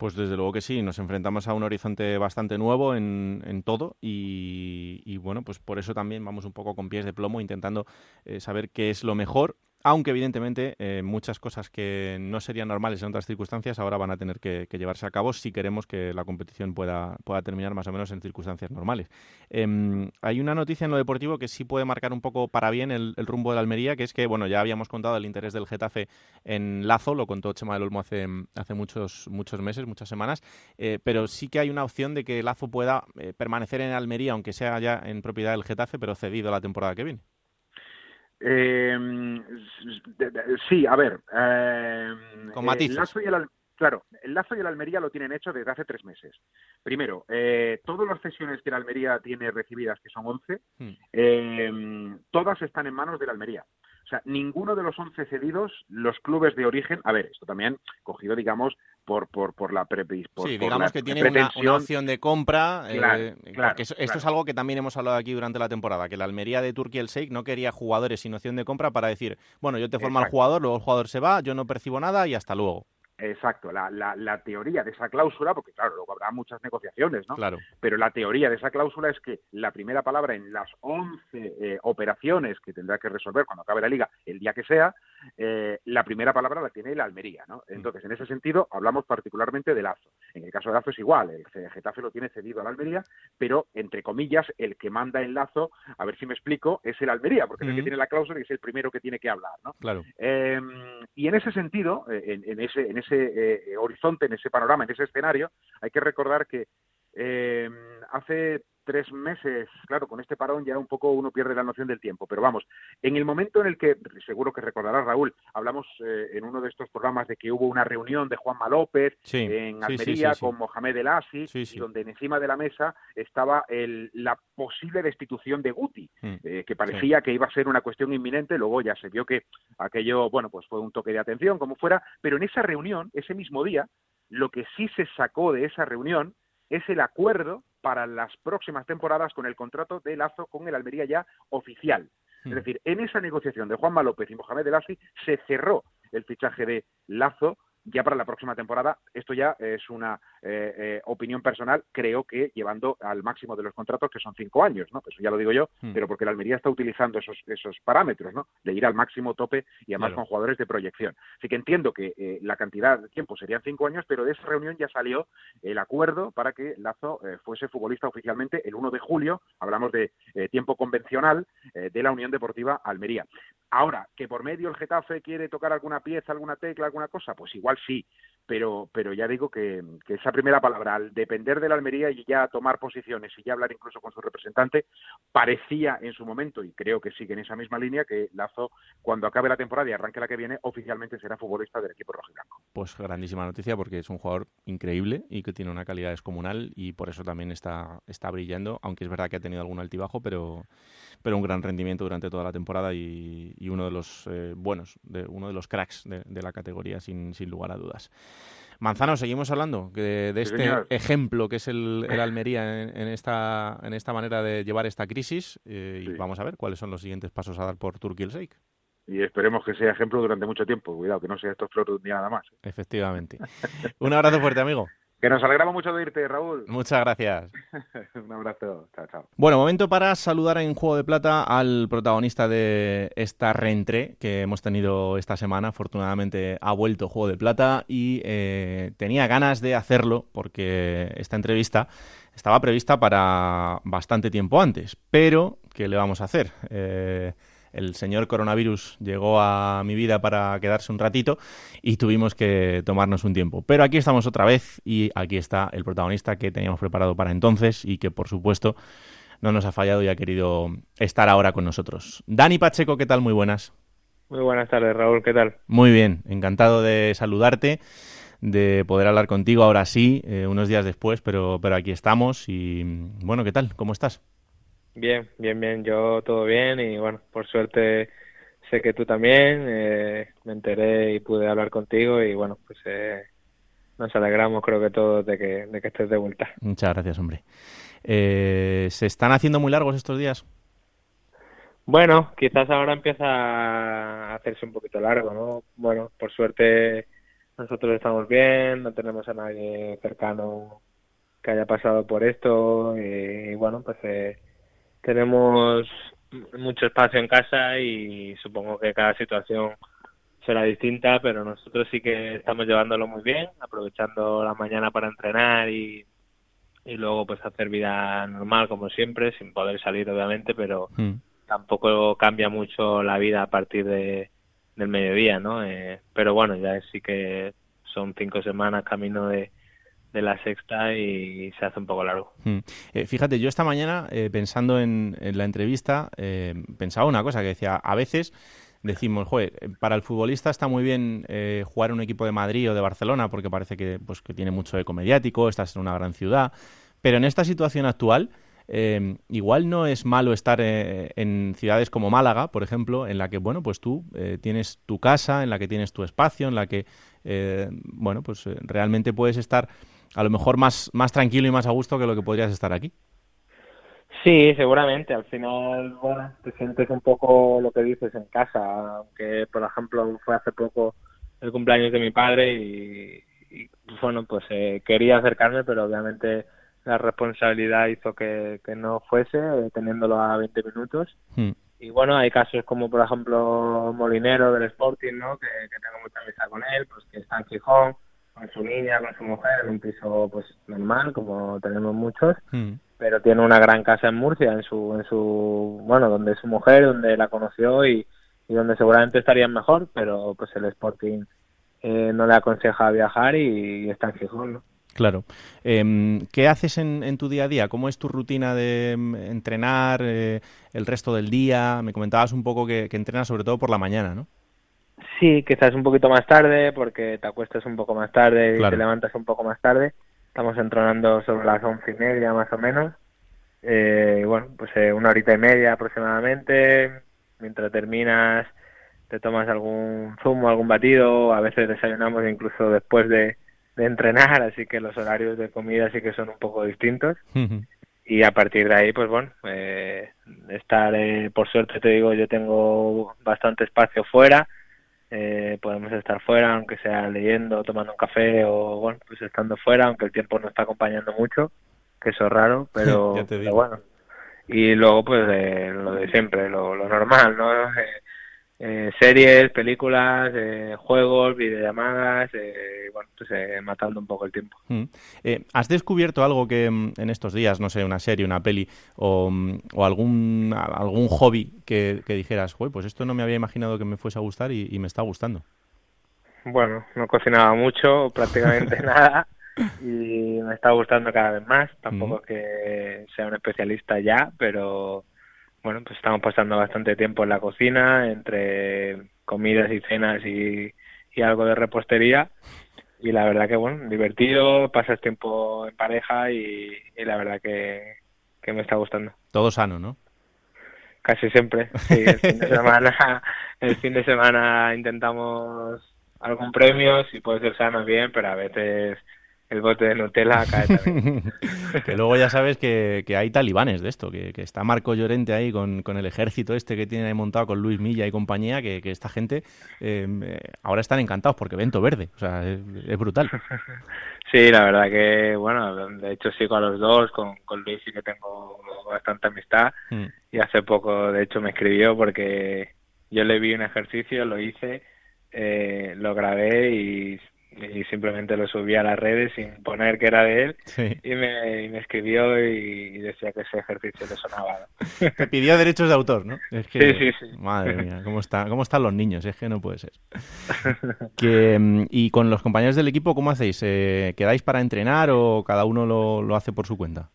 Pues desde luego que sí, nos enfrentamos a un horizonte bastante nuevo en, en todo y, bueno, pues por eso también vamos un poco con pies de plomo intentando eh, saber qué es lo mejor aunque evidentemente eh, muchas cosas que no serían normales en otras circunstancias ahora van a tener que, llevarse a cabo si queremos que la competición pueda, pueda terminar más o menos en circunstancias normales. Em, hay una noticia en lo deportivo que sí puede marcar un poco para bien el, rumbo de la Almería, que es que, bueno, ya habíamos contado el interés del Getafe en Lazo, lo contó Chema del Olmo hace, hace muchos, muchos meses, muchas semanas, eh, pero sí que hay una opción de que Lazo pueda eh, permanecer en Almería, aunque sea ya en propiedad del Getafe, pero cedido la temporada que viene. Eh, sí, a ver. Eh, Con matices. El lazo y el, claro, el Lazo y el Almería lo tienen hecho desde hace tres meses. Primero, eh, todas las sesiones que el Almería tiene recibidas, que son 11, hmm. eh, todas están en manos del Almería. O sea, ninguno de los 11 cedidos, los clubes de origen, a ver, esto también cogido, digamos, por, por, por la pre por, Sí, digamos que tiene una, opción de compra. Claro, eh, claro, porque eso- esto claro. es algo que también hemos hablado aquí durante la temporada, que la Almería de Turquía el Sheikh no quería jugadores sin opción de compra para decir, bueno, yo te formo al jugador, luego el jugador se va, yo no percibo nada y hasta luego. Exacto, la, la, la teoría de esa cláusula, porque claro, luego habrá muchas negociaciones, ¿no? Claro. Pero la teoría de esa cláusula es que la primera palabra en las 11 eh, operaciones que tendrá que resolver cuando acabe la liga, el día que sea, eh, la primera palabra la tiene la Almería, ¿no? Entonces, en ese sentido, hablamos particularmente de Lazo. En el caso de Lazo es igual, el Getafe lo tiene cedido a la Almería, pero, entre comillas, el que manda en Lazo, a ver si me explico, es el Almería, porque es el que Ujú. tiene la cláusula y es el primero que tiene que hablar, ¿no? Claro. Eh, y en ese sentido, eh, en, en ese, en ese eh, horizonte, en ese panorama, en ese escenario, hay que recordar que eh, hace tres meses, claro, con este parón ya un poco uno pierde la noción del tiempo, pero vamos, en el momento en el que, seguro que recordará Raúl, hablamos eh, en uno de estos programas de que hubo una reunión de Juanma López Sí, en Almería sí, sí. con Mohamed El Asi, y donde encima de la mesa estaba el- la posible destitución de Guti, Mm. eh, que parecía que iba a ser una cuestión inminente, luego ya se vio que aquello, bueno, pues fue un toque de atención, como fuera, pero en esa reunión, ese mismo día, lo que sí se sacó de esa reunión es el acuerdo para las próximas temporadas con el contrato de Lazo con el Almería ya oficial. Es Hmm. decir, en esa negociación de Juanma López y Mohamed El Asi se cerró el fichaje de Lazo ya para la próxima temporada. Esto ya es una eh, eh, opinión personal, creo que llevando al máximo de los contratos, que son cinco años, ¿no? Eso ya lo digo yo, Hmm. pero porque la Almería está utilizando esos, esos parámetros, ¿no? De ir al máximo tope y además Claro. con jugadores de proyección. Así que entiendo que eh, la cantidad de tiempo serían cinco años, pero de esa reunión ya salió el acuerdo para que Lazo fuese futbolista oficialmente el 1 de julio, hablamos de tiempo convencional, de la Unión Deportiva Almería. Ahora, que por medio el Getafe quiere tocar alguna pieza, alguna tecla, alguna cosa, pues igual sí, pero, pero ya digo que, esa primera palabra, al depender de la Almería y ya tomar posiciones y ya hablar incluso con su representante, parecía en su momento, y creo que sigue en esa misma línea, que Lazo, cuando acabe la temporada y arranque la que viene, oficialmente será futbolista del equipo rojiblanco. Pues grandísima noticia porque es un jugador increíble y que tiene una calidad descomunal y por eso también está, está brillando, aunque es verdad que ha tenido algún altibajo, pero, pero un gran rendimiento durante toda la temporada y, y uno de los eh, buenos, de, uno de los cracks de, de la categoría sin, sin lugar a dudas. Manzano, seguimos hablando de, de este señor. ejemplo que es el, el Almería en, en esta, en esta manera de llevar esta crisis eh, y vamos a ver cuáles son los siguientes pasos a dar por Turkey el Sheikh. Y esperemos que sea ejemplo durante mucho tiempo. Cuidado, que no sea esto flor de un día nada más. Efectivamente. Un abrazo fuerte, amigo. Que nos alegramos mucho de irte, Raúl. Muchas gracias. un abrazo. Chao, chao. Bueno, momento para saludar en Juego de Plata al protagonista de esta reentré que hemos tenido esta semana. Afortunadamente ha vuelto Juego de Plata y eh, tenía ganas de hacerlo porque esta entrevista estaba prevista para bastante tiempo antes. Pero, ¿qué le vamos a hacer? Eh, el señor coronavirus llegó a mi vida para quedarse un ratito y tuvimos que tomarnos un tiempo. Pero aquí estamos otra vez y aquí está el protagonista que teníamos preparado para entonces y que por supuesto no nos ha fallado y ha querido estar ahora con nosotros. Dani Pacheco, ¿qué tal? Muy buenas. Muy buenas tardes, Raúl, ¿qué tal? Muy bien, encantado de saludarte, de poder hablar contigo ahora sí, eh, unos días después, pero, pero aquí estamos y bueno, ¿qué tal? ¿Cómo estás? Bien, bien, bien, yo todo bien y bueno, por suerte sé que tú también, eh, me enteré y pude hablar contigo y bueno, pues eh, nos alegramos creo que todos de que, de que estés de vuelta. Muchas gracias, hombre. Eh, ¿Se están haciendo muy largos estos días? Bueno, quizás ahora empieza a hacerse un poquito largo, ¿no? Bueno, por suerte nosotros estamos bien, no tenemos a nadie cercano que haya pasado por esto y, bueno, pues eh, tenemos mucho espacio en casa y supongo que cada situación será distinta, pero nosotros sí que estamos llevándolo muy bien, aprovechando la mañana para entrenar y, y luego pues hacer vida normal como siempre, sin poder salir obviamente, pero Mm. tampoco cambia mucho la vida a partir de, del mediodía, ¿no? Eh, pero bueno, ya sí que son cinco semanas camino de, de la sexta y se hace un poco largo. Mm. Eh, fíjate, yo esta mañana, eh, pensando en, en la entrevista, eh, pensaba una cosa que decía, a veces decimos, joder, eh, para el futbolista está muy bien eh, jugar en un equipo de Madrid o de Barcelona porque parece que, pues, que tiene mucho eco mediático, estás en una gran ciudad, pero en esta situación actual, eh, igual no es malo estar eh, en ciudades como Málaga, por ejemplo, en la que, bueno, pues tú eh, tienes tu casa, en la que tienes tu espacio, en la que, bueno, pues realmente puedes estar a lo mejor más, más tranquilo y más a gusto que lo que podrías estar aquí. Sí, seguramente. Al final, bueno, te sientes un poco lo que dices en casa. Aunque, por ejemplo, fue hace poco el cumpleaños de mi padre y, bueno, pues eh, quería acercarme, pero obviamente la responsabilidad hizo que, no fuese, eh, teniéndolo a 20 minutos. Hmm. Y bueno, hay casos como, por ejemplo, Molinero del Sporting, ¿no? Que, tengo mucha amistad con él, pues que está en Gijón, con su niña, con su mujer, en un piso pues normal, como tenemos muchos. Hmm pero tiene una gran casa en Murcia, en su, en su, bueno, donde su mujer, donde la conoció y, donde seguramente estarían mejor, pero pues el Sporting eh, no le aconseja viajar y, está en Gijón, ¿no? Claro. Em, ¿Qué haces en, en, tu día a día? ¿Cómo es tu rutina de em, entrenar eh, el resto del día? Me comentabas un poco que, entrenas sobre todo por la mañana, ¿no? Sí, quizás un poquito más tarde porque te acuestas un poco más tarde y te levantas un poco más tarde Estamos entrenando sobre las once y media más o menos. Eh, bueno, pues eh, una horita y media aproximadamente. Mientras terminas, te tomas algún zumo, algún batido. A veces desayunamos incluso después de, entrenar, así que los horarios de comida sí que son un poco distintos. y a partir de ahí, pues bueno, eh, estar, eh, por suerte te digo, yo tengo bastante espacio fuera eh, podemos estar fuera, aunque sea leyendo, tomando un café o bueno, pues estando fuera, aunque el tiempo no está acompañando mucho, que eso es raro, pero, bueno. Y luego pues eh, lo de siempre, lo, lo normal, ¿no? Eh, eh, series, películas, eh, juegos, videollamadas, eh, bueno, pues eh, matando un poco el tiempo. Mm. ¿Has descubierto algo que mm, en estos días, no sé, una serie, una peli o, mm, o algún, algún hobby que, dijeras, pues esto no me había imaginado que me fuese a gustar y, me está gustando? Bueno, no cocinaba mucho, prácticamente nada, y me está gustando cada vez más. Tampoco que sea un especialista ya, pero bueno, pues estamos pasando bastante tiempo en la cocina, entre comidas y cenas y, algo de repostería. Y la verdad que, bueno, divertido, pasas tiempo en pareja y, la verdad que, me está gustando. Todo sano, ¿no? Casi siempre, sí. El fin de semana, el fin de semana intentamos algún premio, si puede ser sano, bien, pero a veces el bote de Nutella cae también. que luego ya sabes que, hay talibanes de esto, que, está Marco Llorente ahí con, el ejército este que tiene montado con Luis Milla y compañía, que, esta gente em, eh, ahora están encantados porque vento verde, o sea, es, brutal. Sí, la verdad que, bueno, de hecho sigo a los dos, con, con Luis sí que tengo bastante amistad mm. y hace poco, de hecho, me escribió porque yo le vi un ejercicio, lo hice, eh, lo grabé y y simplemente lo subí a las redes sin poner que era de él y, me, escribió y, decía que ese ejercicio le sonaba. Te pidió derechos de autor, ¿no? sí, sí, sí. Madre mía, ¿cómo, está, ¿cómo están los niños? Es que no puede ser. Que, mm, y con los compañeros del equipo, ¿cómo hacéis? Eh, ¿Quedáis para entrenar o cada uno lo, lo hace por su cuenta?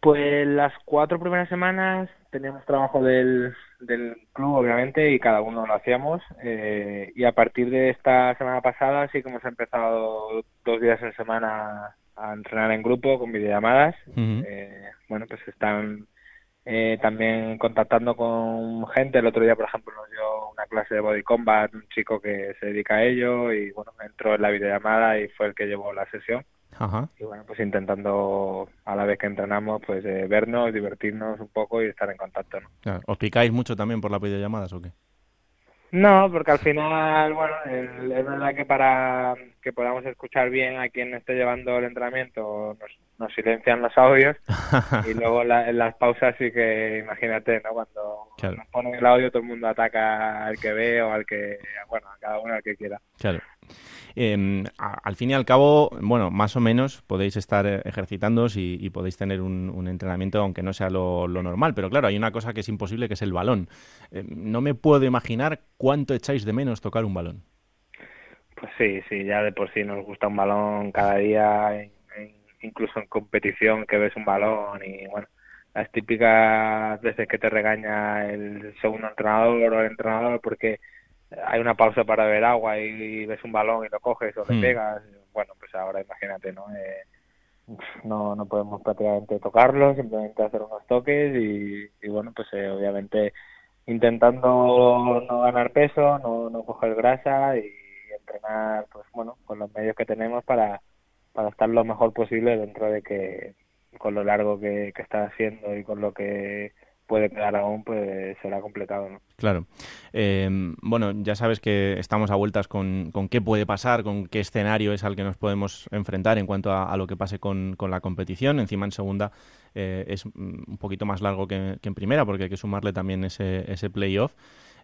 Pues las cuatro primeras semanas teníamos trabajo del, del club, obviamente, y cada uno lo hacíamos. Eh, y a partir de esta semana pasada sí que hemos empezado dos días en semana a entrenar en grupo con videollamadas. eh, bueno, pues están eh, también contactando con gente. El otro día, por ejemplo, nos dio una clase de body combat un chico que se dedica a ello y bueno, entró en la videollamada y fue el que llevó la sesión. Y bueno, pues intentando a la vez que entrenamos, pues eh, vernos, divertirnos un poco y estar en contacto, ¿no? ¿Os picáis mucho también por las videollamadas o qué? No, porque al final, bueno, es verdad que para que podamos escuchar bien a quien esté llevando el entrenamiento nos, silencian los audios y luego en las pausas sí que, imagínate, ¿no? Cuando nos ponen el audio todo el mundo ataca al que ve o al que, bueno, a cada uno al que quiera. Claro. Em, al fin y al cabo, bueno, más o menos podéis estar eh, ejercitándoos y, podéis tener un, entrenamiento aunque no sea lo, normal, pero claro, hay una cosa que es imposible que es el balón. Em, no me puedo imaginar cuánto echáis de menos tocar un balón. Pues sí, sí, ya de por sí nos gusta un balón cada día, incluso en competición que ves un balón y bueno, las típicas veces que te regaña el segundo entrenador o el entrenador porque hay una pausa para beber agua y, ves un balón y lo coges o le hmm. pegas, bueno, pues ahora imagínate, ¿no? Eh, no, no podemos prácticamente tocarlo, simplemente hacer unos toques y, bueno, pues eh, obviamente intentando no ganar peso, no, no coger grasa y entrenar, pues bueno, con los medios que tenemos para, para estar lo mejor posible dentro de que con lo largo que, que está haciendo y con lo que puede quedar aún, pues será complicado, ¿no? Claro. Eh, bueno, ya sabes que estamos a vueltas con, con, qué puede pasar, con qué escenario es al que nos podemos enfrentar en cuanto a, lo que pase con, con, la competición. Encima en segunda eh, es un poquito más largo que, en primera porque hay que sumarle también ese, ese playoff.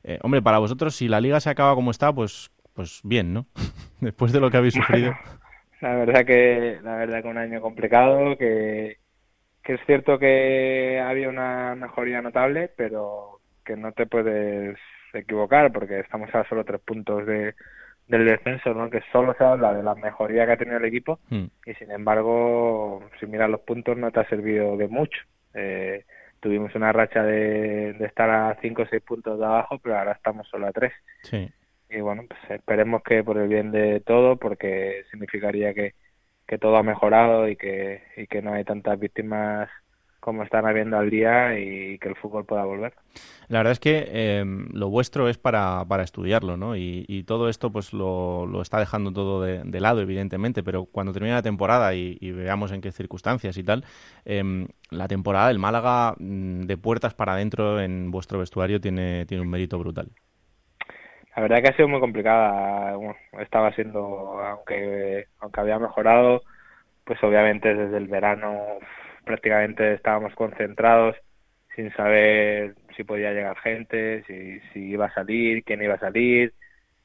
Eh, hombre, para vosotros, si la liga se acaba como está, pues, pues bien, ¿no? Después de lo que habéis sufrido. la verdad que la verdad que un año complicado que que es cierto que había una mejoría notable, pero que no te puedes equivocar porque estamos a solo tres puntos de, del descenso, ¿no? que solo se habla de la mejoría que ha tenido el equipo hmm. y sin embargo, si miras los puntos no te ha servido de mucho. Eh, tuvimos una racha de, de estar a cinco o seis puntos de abajo, pero ahora estamos solo a tres. Sí. Y bueno, pues esperemos que por el bien de todo, porque significaría que, que todo ha mejorado y que, y que no hay tantas víctimas como están habiendo al día y que el fútbol pueda volver. La verdad es que em, lo vuestro es para, para estudiarlo, ¿no? Y, todo esto pues lo, lo, está dejando todo de, lado, evidentemente, pero cuando termine la temporada y, veamos en qué circunstancias y tal, em, la temporada del Málaga mm, de puertas para adentro en vuestro vestuario tiene, tiene un mérito brutal. La verdad que ha sido muy complicada. estaba siendo, aunque, aunque había mejorado, pues obviamente desde el verano prácticamente estábamos concentrados sin saber si podía llegar gente, si, si iba a salir, quién iba a salir.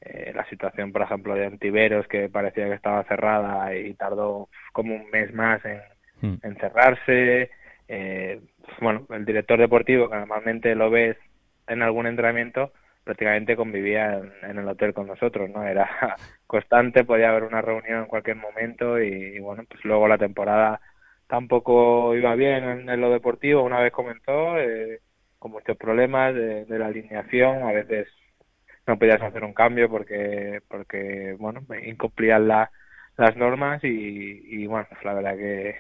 Eh, la situación, por ejemplo, de Antiveros, que parecía que estaba cerrada y tardó como un mes más en, hmm. cerrarse. Eh, bueno, el director deportivo, que normalmente lo ves en algún entrenamiento, prácticamente convivía en, el hotel con nosotros, ¿no? Era constante, podía haber una reunión en cualquier momento y, bueno, pues luego la temporada tampoco iba bien en, lo deportivo, una vez comentó, eh, con muchos problemas de, la alineación, a veces no podías hacer un cambio porque, porque bueno, incumplían las normas y, y bueno, pues la verdad que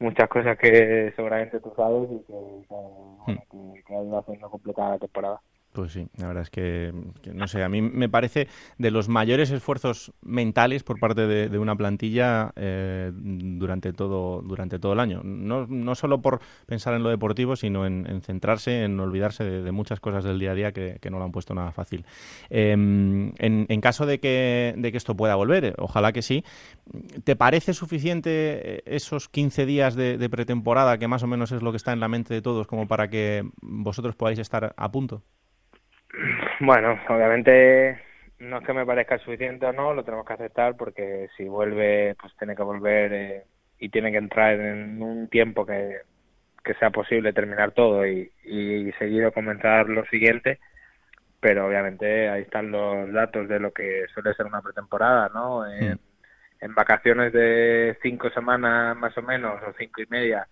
muchas cosas que seguramente tú sabes y que, que, que ha ido haciendo complicada la temporada. Pues sí, la verdad es que, no sé, a mí me parece de los mayores esfuerzos mentales por parte de, una plantilla eh, durante todo durante todo el año. No, no solo por pensar en lo deportivo, sino en, centrarse, en olvidarse de, muchas cosas del día a día que, no lo han puesto nada fácil. Em, en, caso de que, de que esto pueda volver, ojalá que sí, ¿te parece suficiente esos 15 días de, de pretemporada, que más o menos es lo que está en la mente de todos, como para que vosotros podáis estar a punto? Bueno, obviamente no es que me parezca suficiente o no, lo tenemos que aceptar porque si vuelve, pues tiene que volver eh, y tiene que entrar en un tiempo que, que sea posible terminar todo y, y seguido comenzar lo siguiente. Pero obviamente ahí están los datos de lo que suele ser una pretemporada, ¿no? En, en vacaciones de cinco semanas más o menos, o cinco y media,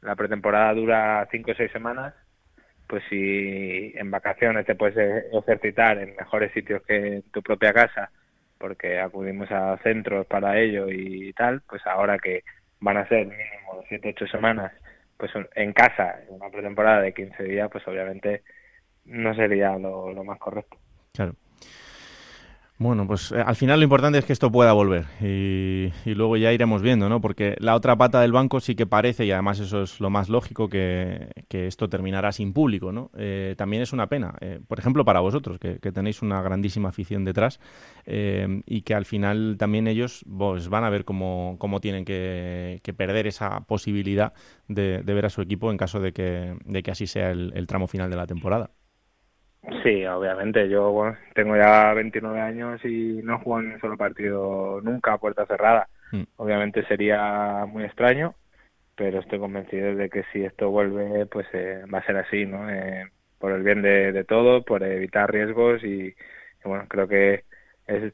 la pretemporada dura cinco o seis semanas pues si en vacaciones te puedes ejercitar en mejores sitios que en tu propia casa, porque acudimos a centros para ello y tal, pues ahora que van a ser mínimo 7 8 semanas, pues en casa, en una pretemporada de 15 días, pues obviamente no sería lo, lo más correcto. Claro. Bueno, pues eh, al final lo importante es que esto pueda volver y, luego ya iremos viendo, ¿no? Porque la otra pata del banco sí que parece, y además eso es lo más lógico, que, esto terminará sin público, ¿no? Eh, también es una pena, eh, por ejemplo, para vosotros, que, tenéis una grandísima afición detrás y que al final también ellos pues, van a ver cómo, cómo tienen que, perder esa posibilidad de, ver a su equipo en caso de que, de que así sea el tramo final de la temporada. Sí, obviamente. Yo bueno, tengo ya 29 años y no juego en un solo partido nunca a puerta cerrada. Mm. Obviamente sería muy extraño, pero estoy convencido de que si esto vuelve, pues eh, va a ser así, ¿no? Eh, por el bien de, de todo, por evitar riesgos y, bueno, creo que es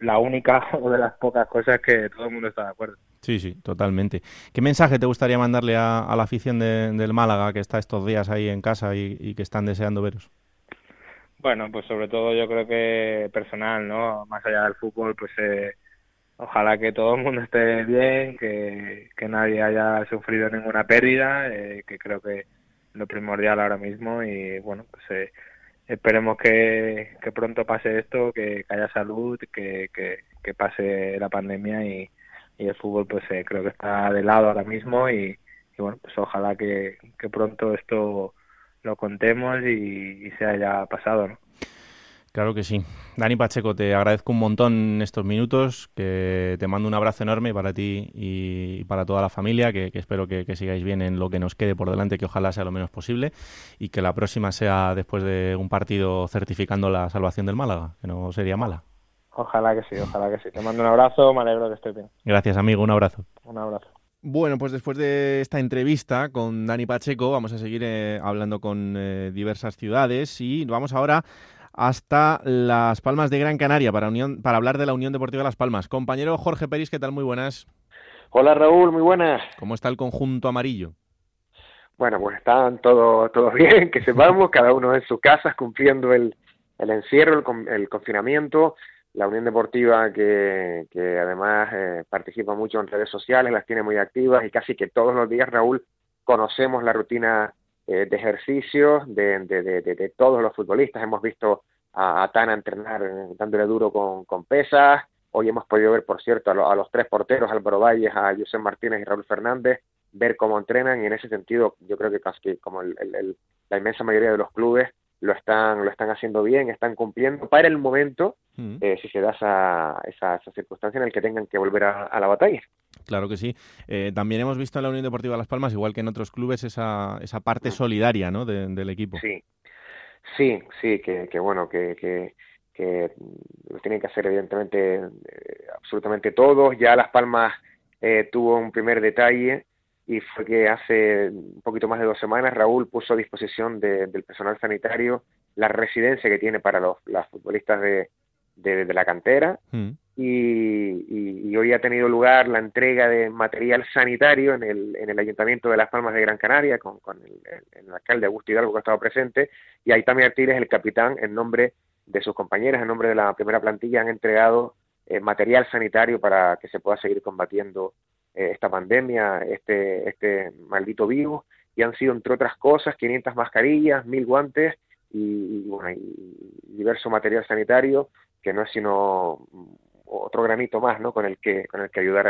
la única o de las pocas cosas que todo el mundo está de acuerdo. Sí, sí, totalmente. ¿Qué mensaje te gustaría mandarle a, la afición del Málaga que está estos días ahí en casa y que están deseando veros? Bueno, pues sobre todo yo creo que personal, ¿no? Más allá del fútbol, pues eh, ojalá que todo el mundo esté bien, que, que nadie haya sufrido ninguna pérdida, eh, que creo que lo primordial ahora mismo y bueno, pues eh, esperemos que, que, pronto pase esto, que, haya salud, que, que, pase la pandemia y, y el fútbol pues eh, creo que está de lado ahora mismo y, bueno, pues ojalá que, que pronto esto lo contemos y, y se haya pasado, ¿no? Claro que sí. Dani Pacheco, te agradezco un montón estos minutos, que te mando un abrazo enorme para ti y para toda la familia, que, espero que, sigáis bien en lo que nos quede por delante, que ojalá sea lo menos posible, y que la próxima sea después de un partido certificando la salvación del Málaga, que no sería mala. Ojalá que sí, ojalá que sí. Te mando un abrazo, me alegro que estés bien. Gracias, amigo, un abrazo. Un abrazo. Bueno, pues después de esta entrevista con Dani Pacheco, vamos a seguir eh, hablando con eh, diversas ciudades y vamos ahora hasta Las Palmas de Gran Canaria para, unión, para hablar de la Unión Deportiva Las Palmas. Compañero Jorge Peris, ¿qué tal? Muy buenas. Hola Raúl, muy buenas. ¿Cómo está el conjunto amarillo? Bueno, pues están todos todo bien, que sepamos, cada uno en sus casas cumpliendo el, el encierro, el, confinamiento. La Unión Deportiva que, que además eh, participa mucho en redes sociales, las tiene muy activas y casi que todos los días, Raúl, conocemos la rutina eh, de ejercicios de, de, de, todos los futbolistas. Hemos visto a, a Tana entrenar eh, dándole duro con, con, pesas. Hoy hemos podido ver, por cierto, a, los tres porteros, Álvaro Valles, a José Martínez y Raúl Fernández, ver cómo entrenan y en ese sentido yo creo que casi como el, el, la inmensa mayoría de los clubes lo están, lo están haciendo bien, están cumpliendo para el momento, mm. eh, si se da esa, esa, circunstancia en el que tengan que volver a, la batalla. Claro que sí. Eh, también hemos visto en la Unión Deportiva Las Palmas, igual que en otros clubes, esa, esa parte mm. solidaria ¿no? del equipo. Sí, sí, sí, que, que bueno, que, que, que, lo tienen que hacer evidentemente eh, absolutamente todos. Ya Las Palmas tuvo un primer detalle y fue que hace un poquito más de dos semanas Raúl puso a disposición del personal sanitario la residencia que tiene para los futbolistas de, de, la cantera mm. y, hoy ha tenido lugar la entrega de material sanitario en el, en el Ayuntamiento de Las Palmas de Gran Canaria con, con el, alcalde Augusto Hidalgo que ha estado presente y ahí también Artiles, el capitán, en nombre de sus compañeras, en nombre de la primera plantilla, han entregado eh, material sanitario para que se pueda seguir combatiendo eh, esta pandemia, este, este maldito virus, y han sido, entre otras cosas, 500 mascarillas, 1000 guantes y, bueno, y diverso material sanitario, que no es sino otro granito más, ¿no? Con el que con el que ayudar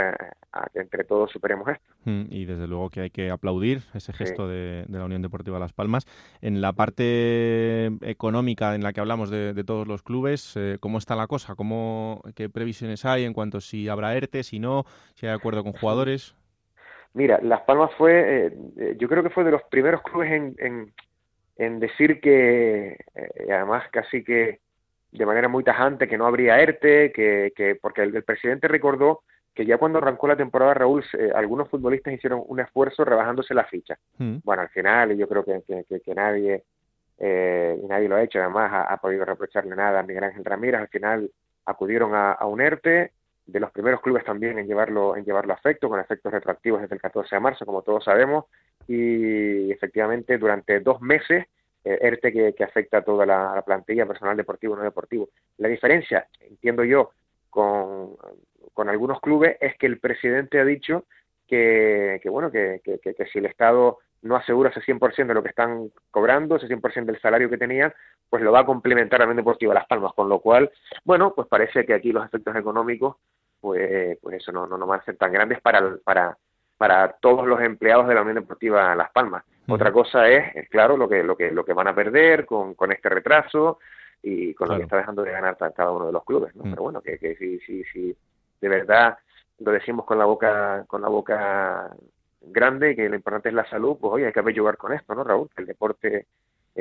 a, que entre todos superemos esto. Mm, y desde luego que hay que aplaudir ese gesto de, la Unión Deportiva Las Palmas. En la parte económica en la que hablamos de, todos los clubes, eh, ¿cómo está la cosa? ¿Cómo, ¿Qué previsiones hay en cuanto si habrá ERTE, si no, si hay acuerdo con jugadores? Mira, Las Palmas fue, eh, eh, yo creo que fue de los primeros clubes en, en, en decir que, además casi que de manera muy tajante que no habría ERTE, que, que porque el, presidente recordó que ya cuando arrancó la temporada, Raúl, eh, algunos futbolistas hicieron un esfuerzo rebajándose la ficha. Mm. Bueno, al final, y yo creo que, que, nadie eh, y nadie lo ha hecho, además ha, podido reprocharle nada a Miguel Ángel Ramírez, al final acudieron a, a, un ERTE, de los primeros clubes también en llevarlo, en llevarlo a efecto, con efectos retroactivos desde el 14 de marzo, como todos sabemos, y efectivamente durante dos meses ERTE que, afecta a toda la, plantilla, personal deportivo no deportivo. La diferencia, entiendo yo, con, con algunos clubes es que el presidente ha dicho que, que bueno, que, que, que, si el Estado no asegura ese 100% de lo que están cobrando, ese 100% del salario que tenían, pues lo va a complementar a la Deportiva Las Palmas, con lo cual, bueno, pues parece que aquí los efectos económicos, pues, pues eso no, no, no van a ser tan grandes para, para, para todos los empleados de la Unión Deportiva Las Palmas. Otra cosa es, claro, lo que, lo que, lo que van a perder con, con este retraso y con lo que está dejando de ganar cada uno de los clubes, ¿no? Pero bueno, que, que si, si, si de verdad lo decimos con la boca, con la boca grande, que lo importante es la salud, pues oye, hay que jugar con esto, ¿no, Raúl? Que el deporte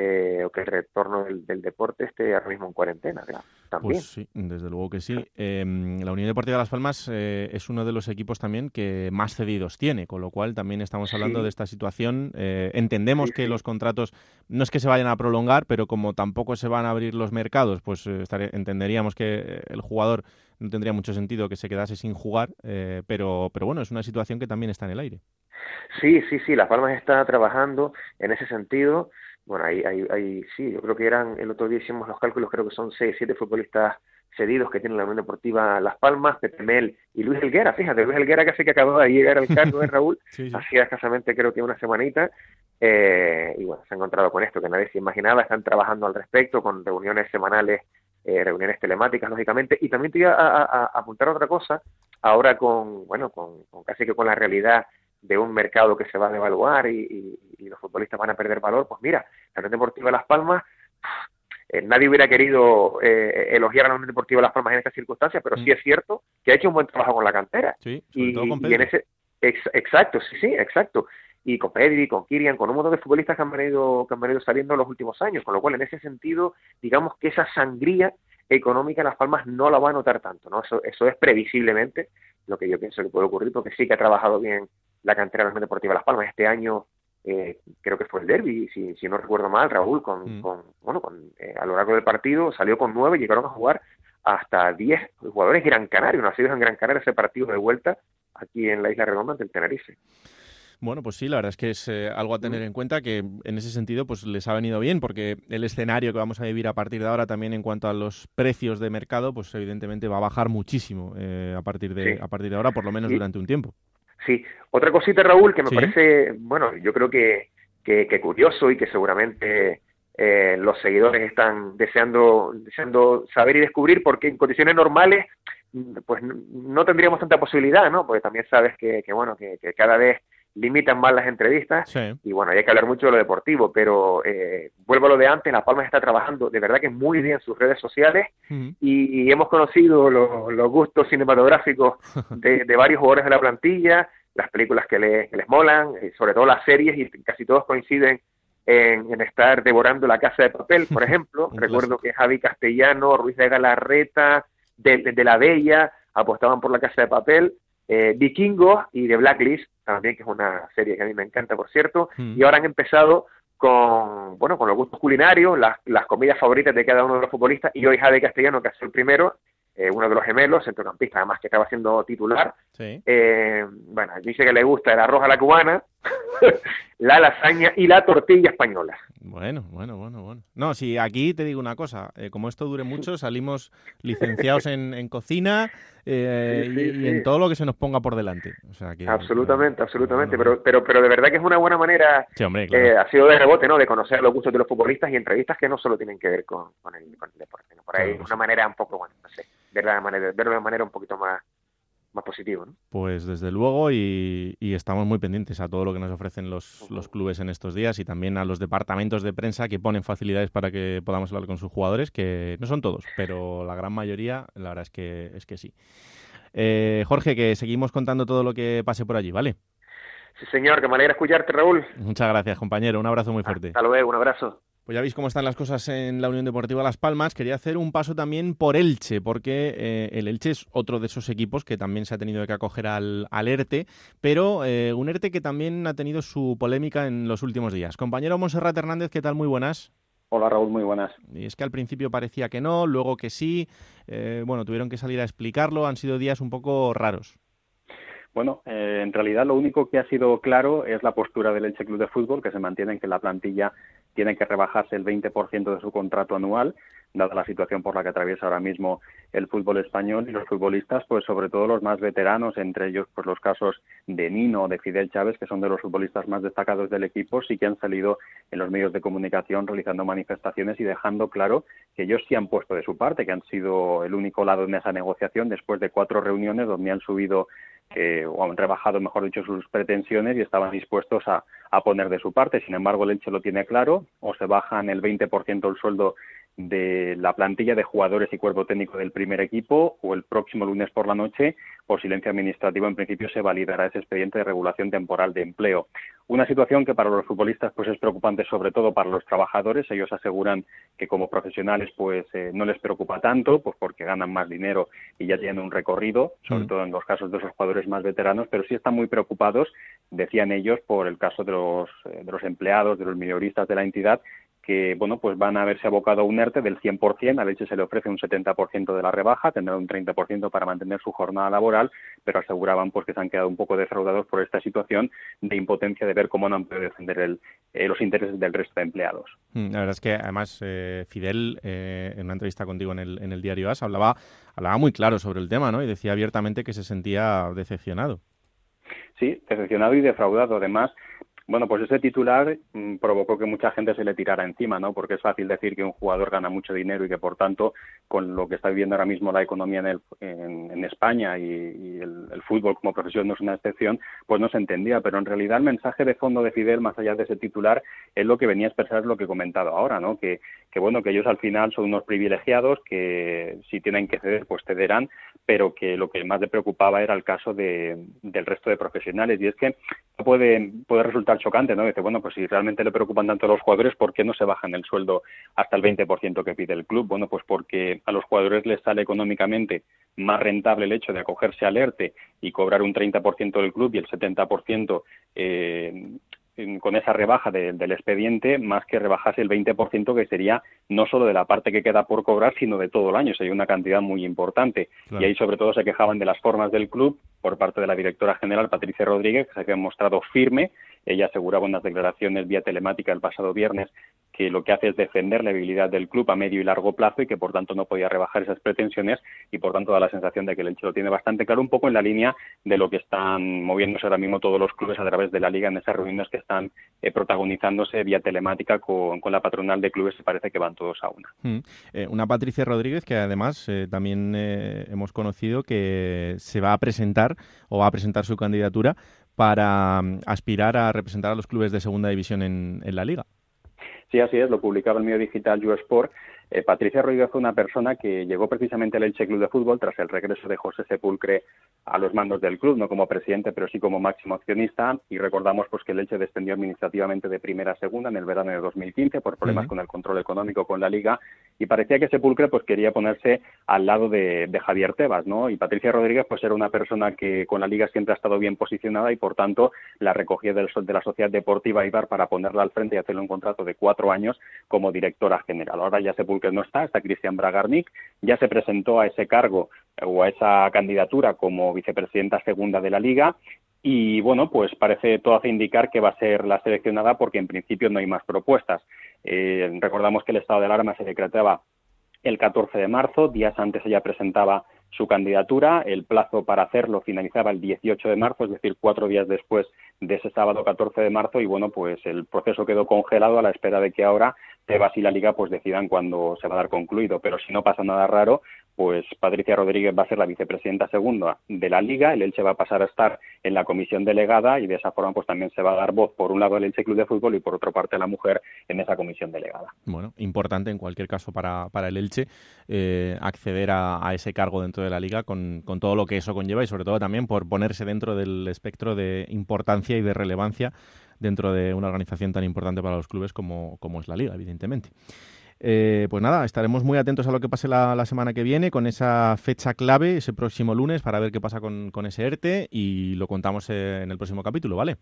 eh, o que el retorno del, deporte esté ahora mismo en cuarentena. También. Pues sí, desde luego que sí. Em, la Unión Deportiva de Las Palmas eh, es uno de los equipos también que más cedidos tiene, con lo cual también estamos hablando de esta situación. Eh, entendemos que los contratos no es que se vayan a prolongar, pero como tampoco se van a abrir los mercados, pues entenderíamos que el jugador no tendría mucho sentido que se quedase sin jugar, pero, pero bueno, es una situación que también está en el aire. Sí, sí, sí, Las Palmas está trabajando en ese sentido bueno, ahí, ahí, ahí sí, yo creo que eran, el otro día hicimos los cálculos, creo que son seis, siete futbolistas cedidos que tiene la Unión Deportiva Las Palmas, Pepe Mel y Luis Helguera. Fíjate, Luis Helguera casi que acabó de llegar al cargo de Raúl, hacía escasamente creo que una semanita, eh, y bueno, se ha encontrado con esto que nadie se imaginaba, están trabajando al respecto con reuniones semanales, eh, reuniones telemáticas, lógicamente, y también te iba a, apuntar otra cosa, ahora con, bueno, con, casi que con la realidad de un mercado que se va a devaluar y, los futbolistas van a perder valor, pues mira, la Unión Deportiva Las Palmas eh, nadie hubiera querido eh, elogiar a la Unión Deportiva Las Palmas en estas circunstancias, pero sí mm. es cierto que ha hecho un buen trabajo con la cantera. Sí, y, con en ese, exacto, sí, sí, exacto. Y con Pedri, con Kirian, con un montón de futbolistas que han venido, que han venido saliendo en los últimos años, con lo cual en ese sentido, digamos que esa sangría económica en Las Palmas no la va a notar tanto, ¿no? Eso, eso es previsiblemente lo que yo pienso que puede ocurrir, porque sí que ha trabajado bien la cantera de la Unión Deportiva Las Palmas. Este año eh, creo que fue el derby, si, si no recuerdo mal, Raúl, con, mm. con bueno, con, eh, a lo largo del partido salió con nueve y llegaron a jugar hasta diez jugadores Gran Canaria, nacidos en Gran Canaria ese partido de vuelta aquí en la Isla Redonda del Tenerife. Bueno, pues sí, la verdad es que es eh, algo a tener mm. en cuenta que en ese sentido pues les ha venido bien porque el escenario que vamos a vivir a partir de ahora también en cuanto a los precios de mercado pues evidentemente va a bajar muchísimo a partir de a partir de ahora por lo menos durante un tiempo. Sí, otra cosita, Raúl, que me parece, bueno, yo creo que, que, curioso y que seguramente eh, los seguidores están deseando, deseando saber y descubrir, porque en condiciones normales, pues no tendríamos tanta posibilidad, ¿no? Porque también sabes que, que bueno, que, cada vez limitan más las entrevistas y bueno, hay que hablar mucho de lo deportivo, pero eh, vuelvo a lo de antes, La Palma está trabajando de verdad que muy bien sus redes sociales y, hemos conocido los, gustos cinematográficos de, de, varios jugadores de la plantilla, las películas que, les molan, y sobre todo las series, y casi todos coinciden en, estar devorando La Casa de Papel, por ejemplo. Recuerdo que Javi Castellano, Ruiz de Galarreta, de, La Bella, apostaban por La Casa de Papel. Eh, Vikingos y de Blacklist, también, que es una serie que a mí me encanta, por cierto. Hmm. Y ahora han empezado con, bueno, con los gustos culinarios, las, las comidas favoritas de cada uno de los futbolistas. Y hoy Javi Castellano, que ha sido el primero, eh, uno de los gemelos, centrocampista, además que estaba siendo titular. Eh, bueno, dice que le gusta el arroz a la cubana, la lasaña y la tortilla española. Bueno, bueno, bueno, bueno. No, si aquí te digo una cosa, eh, como esto dure mucho, salimos licenciados en, cocina y, en todo lo que se nos ponga por delante. absolutamente, absolutamente, pero, pero, pero de verdad que es una buena manera, ha sido de rebote, ¿no? De conocer los gustos de los futbolistas y entrevistas que no solo tienen que ver con, el, deporte, por ahí, de una manera un poco, bueno, no sé verlo de manera, verlo de manera un poquito más, más positivo. ¿no? Pues desde luego y, estamos muy pendientes a todo lo que nos ofrecen los, los, clubes en estos días y también a los departamentos de prensa que ponen facilidades para que podamos hablar con sus jugadores, que no son todos, pero la gran mayoría la verdad es que, es que sí. Eh, Jorge, que seguimos contando todo lo que pase por allí, ¿vale? Sí, señor, que me alegra escucharte, Raúl. Muchas gracias, compañero. Un abrazo muy fuerte. Hasta luego, un abrazo. Pues ya veis cómo están las cosas en la Unión Deportiva Las Palmas. Quería hacer un paso también por Elche, porque eh, el Elche es otro de esos equipos que también se ha tenido que acoger al, ERTE, pero eh, un ERTE que también ha tenido su polémica en los últimos días. Compañero Monserrat Hernández, ¿qué tal? Muy buenas. Hola Raúl, muy buenas. Y es que al principio parecía que no, luego que sí. Eh, bueno, tuvieron que salir a explicarlo. Han sido días un poco raros. Bueno, en realidad lo único que ha sido claro es la postura del Elche Club de Fútbol, que se mantiene en que la plantilla tiene que rebajarse el 20% de su contrato anual, dada la situación por la que atraviesa ahora mismo el fútbol español y los futbolistas, pues sobre todo los más veteranos, entre ellos pues los casos de Nino, de Fidel Chávez, que son de los futbolistas más destacados del equipo, sí que han salido en los medios de comunicación realizando manifestaciones y dejando claro que ellos sí han puesto de su parte, que han sido el único lado en esa negociación después de cuatro reuniones donde han subido eh, o han rebajado, mejor dicho, sus pretensiones y estaban dispuestos a, poner de su parte. Sin embargo, el Elche lo tiene claro, o se bajan el 20% el sueldo de la plantilla de jugadores y cuerpo técnico del primer equipo o el próximo lunes por la noche, por silencio administrativo, en principio se validará ese expediente de regulación temporal de empleo. Una situación que para los futbolistas pues es preocupante sobre todo para los trabajadores. Ellos aseguran que como profesionales pues eh, no les preocupa tanto, pues porque ganan más dinero y ya tienen un recorrido, sobre mm. todo en los casos de esos jugadores más veteranos, pero sí están muy preocupados, decían ellos, por el caso de los, eh, de los empleados, de los minoristas de la entidad, que bueno pues van a haberse abocado a un ERTE del 100%, a Leche se le ofrece un 70% de la rebaja, tendrá un 30% para mantener su jornada laboral, pero aseguraban pues que se han quedado un poco defraudados por esta situación de impotencia de ver cómo no han podido defender el, eh, los intereses del resto de empleados. Mm, la verdad es que además eh, Fidel eh, en una entrevista contigo en el, en el diario AS hablaba, hablaba muy claro sobre el tema ¿no? y decía abiertamente que se sentía decepcionado. Sí, decepcionado y defraudado. Además, bueno, pues ese titular mm, provocó que mucha gente se le tirara encima, ¿no? Porque es fácil decir que un jugador gana mucho dinero y que, por tanto, con lo que está viviendo ahora mismo la economía en, el, en, España y, el, fútbol como profesión no es una excepción, pues no se entendía. Pero en realidad el mensaje de fondo de Fidel, más allá de ese titular, es lo que venía a expresar lo que he comentado ahora, ¿no? Que, que bueno, que ellos al final son unos privilegiados que si tienen que ceder, pues cederán, pero que lo que más le preocupaba era el caso de, del resto de profesionales. Y es que puede, puede resultar chocante, ¿no? Dice, bueno, pues si realmente le preocupan tanto a los jugadores, ¿por qué no se bajan el sueldo hasta el 20% que pide el club? Bueno, pues porque a los jugadores les sale económicamente más rentable el hecho de acogerse al ERTE y cobrar un 30% del club y el 70% eh, con esa rebaja del expediente más que rebajase el 20% que sería no solo de la parte que queda por cobrar, sino de todo el año. Sería una cantidad muy importante. Y ahí sobre todo se quejaban de las formas del club por parte de la directora general Patricia Rodríguez, que se había mostrado firme. Ella aseguraba en las declaraciones vía telemática el pasado viernes que lo que hace es defender la habilidad del club a medio y largo plazo y que por tanto no podía rebajar esas pretensiones y por tanto da la sensación de que el Elche lo tiene bastante claro, un poco en la línea de lo que están moviéndose ahora mismo todos los clubes a través de la liga en esas reuniones que están eh, protagonizándose vía telemática con, la patronal de clubes parece que van todos a una. Mm. Eh, una Patricia Rodríguez que además eh, también hemos conocido que se va a presentar o va a presentar su candidatura para mm, aspirar a representar a los clubes de segunda división en la liga. Sí, así es, lo publicaba el medio digital YouSport eh, Patricia Rodríguez fue una persona que llegó precisamente al Elche Club de Fútbol tras el regreso de José Sepulcre a los mandos del club, no como presidente, pero sí como máximo accionista. Y recordamos pues que el Elche descendió administrativamente de primera a segunda en el verano de 2015 por problemas con el control económico con la liga. Y parecía que Sepulcre pues quería ponerse al lado de, Javier Tebas, ¿no? Y Patricia Rodríguez pues era una persona que con la liga siempre ha estado bien posicionada y por tanto la recogía del, de la Sociedad Deportiva Ibar para ponerla al frente y hacerle un contrato de cuatro años como directora general. Ahora ya Sepulcre que no está, está Cristian Bragarnik, ya se presentó a ese cargo o a esa candidatura como vicepresidenta segunda de la Liga y bueno, pues parece todo hace indicar que va a ser la seleccionada porque en principio no hay más propuestas. Eh, recordamos que el estado de alarma se decretaba el 14 de marzo, días antes ella presentaba su candidatura. El plazo para hacerlo finalizaba el 18 de marzo, es decir, cuatro días después de ese sábado 14 de marzo. Y bueno, pues el proceso quedó congelado a la espera de que ahora Tebas y la Liga pues decidan cuándo se va a dar concluido. Pero si no pasa nada raro, pues Patricia Rodríguez va a ser la vicepresidenta segunda de la Liga, el Elche va a pasar a estar en la comisión delegada y de esa forma pues también se va a dar voz por un lado el Elche Club de Fútbol y por otra parte la mujer en esa comisión delegada. Bueno, importante en cualquier caso para, para el Elche eh, acceder a, ese cargo dentro de la Liga con, con todo lo que eso conlleva y sobre todo también por ponerse dentro del espectro de importancia y de relevancia dentro de una organización tan importante para los clubes como, como es la Liga, evidentemente. Eh, pues nada, estaremos muy atentos a lo que pase la, semana que viene con esa fecha clave, ese próximo lunes, para ver qué pasa con, ese ERTE y lo contamos eh, en el próximo capítulo, ¿vale?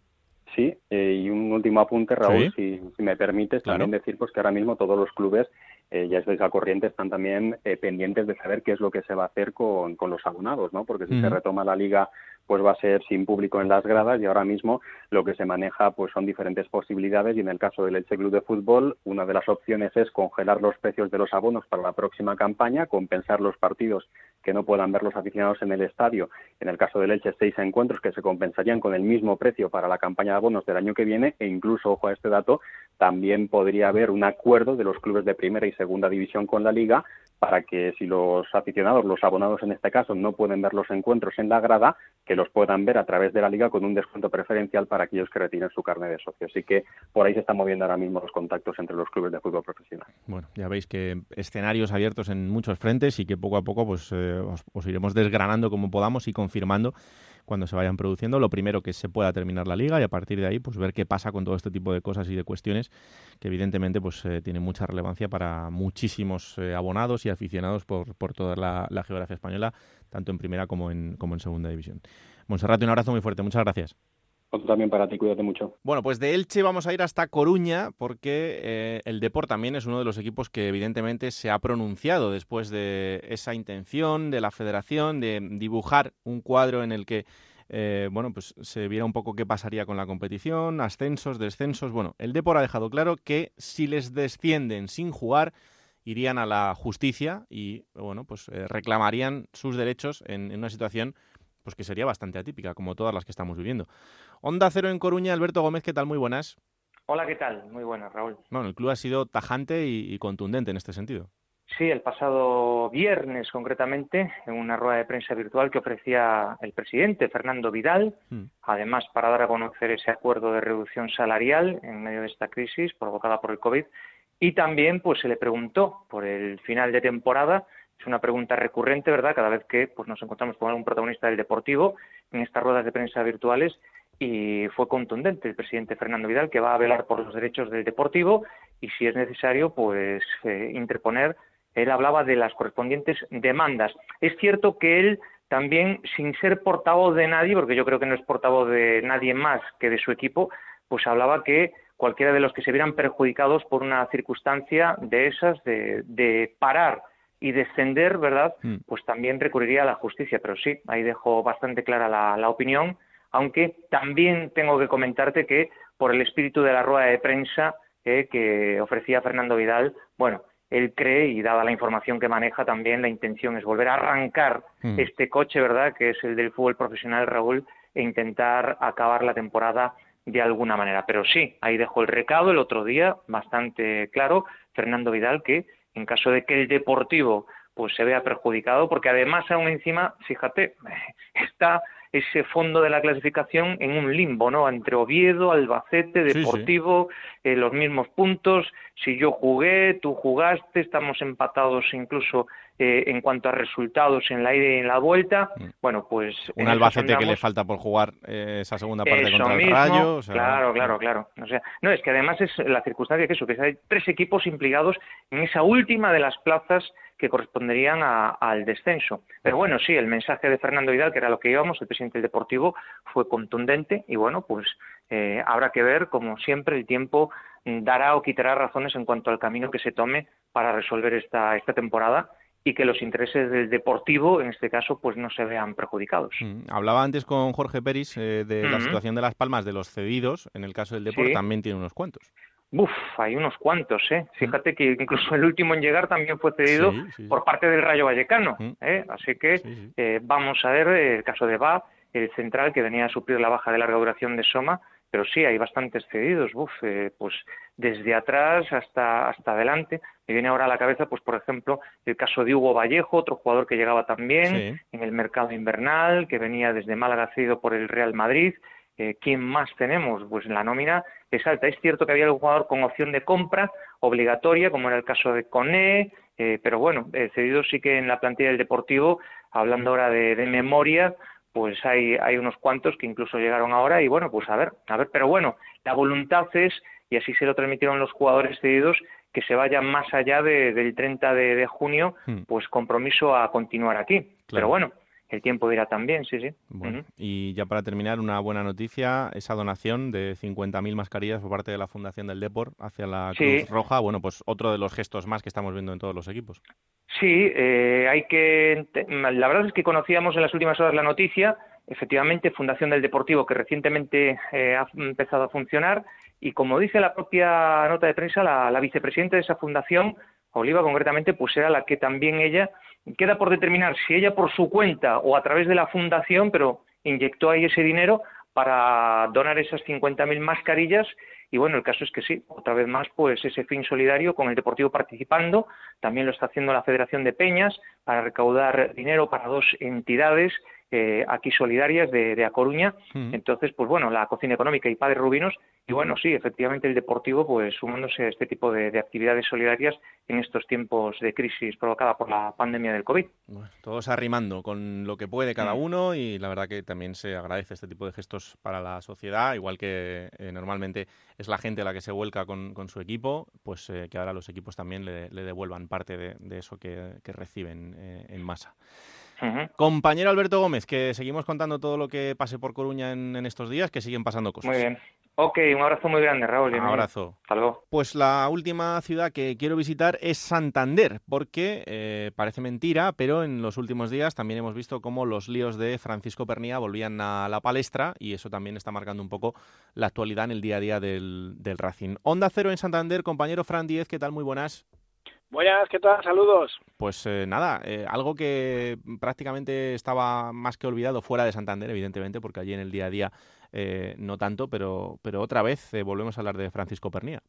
Sí, eh, y un último apunte, Raúl, si, me permites, también decir pues que ahora mismo todos los clubes, ya estáis al corriente, están también pendientes de saber qué es lo que se va a hacer con, los abonados, ¿no? Porque si se retoma la liga pues va a ser sin público en las gradas y ahora mismo lo que se maneja pues son diferentes posibilidades y en el caso del Elche Club de Fútbol una de las opciones es congelar los precios de los abonos para la próxima campaña, compensar los partidos que no puedan ver los aficionados en el estadio, en el caso del Elche seis encuentros que se compensarían con el mismo precio para la campaña de abonos del año que viene e incluso, ojo a este dato, también podría haber un acuerdo de los clubes de primera y segunda división con la liga para que si los aficionados, los abonados en este caso, no pueden ver los encuentros en la grada, que los puedan ver a través de la liga con un descuento preferencial para aquellos que retiren su carne de socio. Así que por ahí se están moviendo ahora mismo los contactos entre los clubes de fútbol profesional. Bueno, ya veis que escenarios abiertos en muchos frentes y que poco a poco pues eh, os iremos desgranando como podamos y confirmando cuando se vayan produciendo. Lo primero que se pueda terminar la liga y a partir de ahí pues ver qué pasa con todo este tipo de cosas y de cuestiones que evidentemente pues eh, tienen mucha relevancia para muchísimos eh, abonados y aficionados por, por toda la, la, geografía española, tanto en primera como en, como en segunda división. Monserrate, un abrazo muy fuerte. Muchas gracias. Otro también para ti, cuídate mucho. Bueno, pues de Elche vamos a ir hasta Coruña porque eh, el Deport también es uno de los equipos que evidentemente se ha pronunciado después de esa intención de la federación de dibujar un cuadro en el que eh, bueno, pues se viera un poco qué pasaría con la competición, ascensos, descensos. Bueno, el Depor ha dejado claro que si les descienden sin jugar, irían a la justicia y, bueno, pues eh, reclamarían sus derechos en, en, una situación pues que sería bastante atípica, como todas las que estamos viviendo. Onda Cero en Coruña, Alberto Gómez, ¿qué tal? Muy buenas. Hola, ¿qué tal? Muy buenas, Raúl. Bueno, el club ha sido tajante y, y contundente en este sentido. Sí, el pasado viernes concretamente, en una rueda de prensa virtual que ofrecía el presidente Fernando Vidal, mm. además para dar a conocer ese acuerdo de reducción salarial en medio de esta crisis provocada por el COVID, y también pues se le preguntó por el final de temporada, es una pregunta recurrente, ¿verdad? Cada vez que pues nos encontramos con algún protagonista del deportivo en estas ruedas de prensa virtuales y fue contundente el presidente Fernando Vidal que va a velar por los derechos del deportivo y si es necesario pues eh, interponer él hablaba de las correspondientes demandas. Es cierto que él también, sin ser portavoz de nadie, porque yo creo que no es portavoz de nadie más que de su equipo, pues hablaba que cualquiera de los que se vieran perjudicados por una circunstancia de esas, de, parar y descender, ¿verdad? Mm. Pues también recurriría a la justicia. Pero sí, ahí dejo bastante clara la, opinión, aunque también tengo que comentarte que por el espíritu de la rueda de prensa eh, que ofrecía Fernando Vidal, bueno, él cree y dada la información que maneja también la intención es volver a arrancar mm. este coche, ¿verdad? Que es el del fútbol profesional, Raúl, e intentar acabar la temporada de alguna manera. Pero sí, ahí dejó el recado el otro día, bastante claro, Fernando Vidal, que en caso de que el Deportivo pues se vea perjudicado, porque además aún encima, fíjate, está ese fondo de la clasificación en un limbo, ¿no? Entre Oviedo, Albacete, Deportivo, Eh, los mismos puntos. Si yo jugué, tú jugaste, estamos empatados incluso eh, en cuanto a resultados en la ida y en la vuelta. Mm. Bueno, pues. Un Albacete que le falta por jugar eh, esa segunda parte contra el Rayo. Claro, claro, claro. O sea, no, es que además es la circunstancia que eso, que hay tres equipos implicados en esa última de las plazas que corresponderían al descenso. Pero bueno, sí, el mensaje de Fernando Vidal, que era lo que íbamos, el presidente del Deportivo, fue contundente y bueno, pues eh, habrá que ver, como siempre, el tiempo dará o quitará razones en cuanto al camino que se tome para resolver esta, esta temporada y que los intereses del deportivo, en este caso, pues no se vean perjudicados. Mm, hablaba antes con Jorge Peris eh, de la situación de Las Palmas, de los cedidos, en el caso del deporte también tiene unos cuantos. Uf, hay unos cuantos, ¿eh? Fíjate que incluso el último en llegar también fue cedido por parte del Rayo Vallecano, ¿eh? Así que eh, vamos a ver el caso de Va, el central que venía a suplir la baja de larga duración de Soma, pero sí, hay bastantes cedidos, Uf, eh, pues desde atrás hasta, hasta adelante. Me viene ahora a la cabeza, pues por ejemplo, el caso de Hugo Vallejo, otro jugador que llegaba también en el mercado invernal, que venía desde Málaga cedido por el Real Madrid, eh, ¿quién más tenemos? Pues la nómina es alta. Es cierto que había algún jugador con opción de compra obligatoria, como era el caso de Coné, eh, pero bueno, eh, cedido sí que en la plantilla del Deportivo, hablando ahora de, memoria, pues hay, hay unos cuantos que incluso llegaron ahora y bueno, pues a ver, a ver, pero bueno, la voluntad es, y así se lo transmitieron los jugadores cedidos, que se vayan más allá del 30 de, junio, hmm. pues compromiso a continuar aquí. Pero bueno, el tiempo dirá también, sí, sí. Bueno, Y ya para terminar, una buena noticia, esa donación de 50.000 mascarillas por parte de la Fundación del Deport hacia la Cruz Roja, bueno, pues otro de los gestos más que estamos viendo en todos los equipos. Sí, eh, hay que... La verdad es que conocíamos en las últimas horas la noticia, efectivamente, Fundación del Deportivo, que recientemente eh, ha empezado a funcionar, y como dice la propia nota de prensa, la, la vicepresidenta de esa fundación, Oliva concretamente, pues era la que también ella queda por determinar si ella por su cuenta o a través de la fundación, pero inyectó ahí ese dinero para donar esas 50.000 mascarillas. Y bueno, el caso es que sí, otra vez más, pues ese fin solidario con el Deportivo participando, también lo está haciendo la Federación de Peñas para recaudar dinero para dos entidades eh, aquí solidarias de, A Coruña. Entonces, pues bueno, la cocina económica y Padre Rubinos. Y bueno, sí, efectivamente el deportivo, pues sumándose a este tipo de, actividades solidarias en estos tiempos de crisis provocada por la pandemia del COVID. todos arrimando con lo que puede cada uno y la verdad que también se agradece este tipo de gestos para la sociedad, igual que eh, normalmente es la gente la que se vuelca con, su equipo, pues eh, que ahora los equipos también le, devuelvan parte de, eso que, reciben en masa. Compañero Alberto Gómez, que seguimos contando todo lo que pase por Coruña en, en estos días, que siguen pasando cosas. Muy bien. Ok, un abrazo muy grande, Raúl. Un abrazo. Hasta luego. Pues la última ciudad que quiero visitar es Santander, porque eh, parece mentira, pero en los últimos días también hemos visto cómo los líos de Francisco Pernía volvían a la palestra y eso también está marcando un poco la actualidad en el día a día del, del Racing. Onda Cero en Santander, compañero Fran Díez, ¿qué tal? Muy buenas. Buenas, ¿qué tal? Saludos. Pues eh, nada, eh, algo que prácticamente estaba más que olvidado fuera de Santander, evidentemente, porque allí en el día a día eh, no tanto, pero, pero otra vez eh, volvemos a hablar de Francisco Pernía.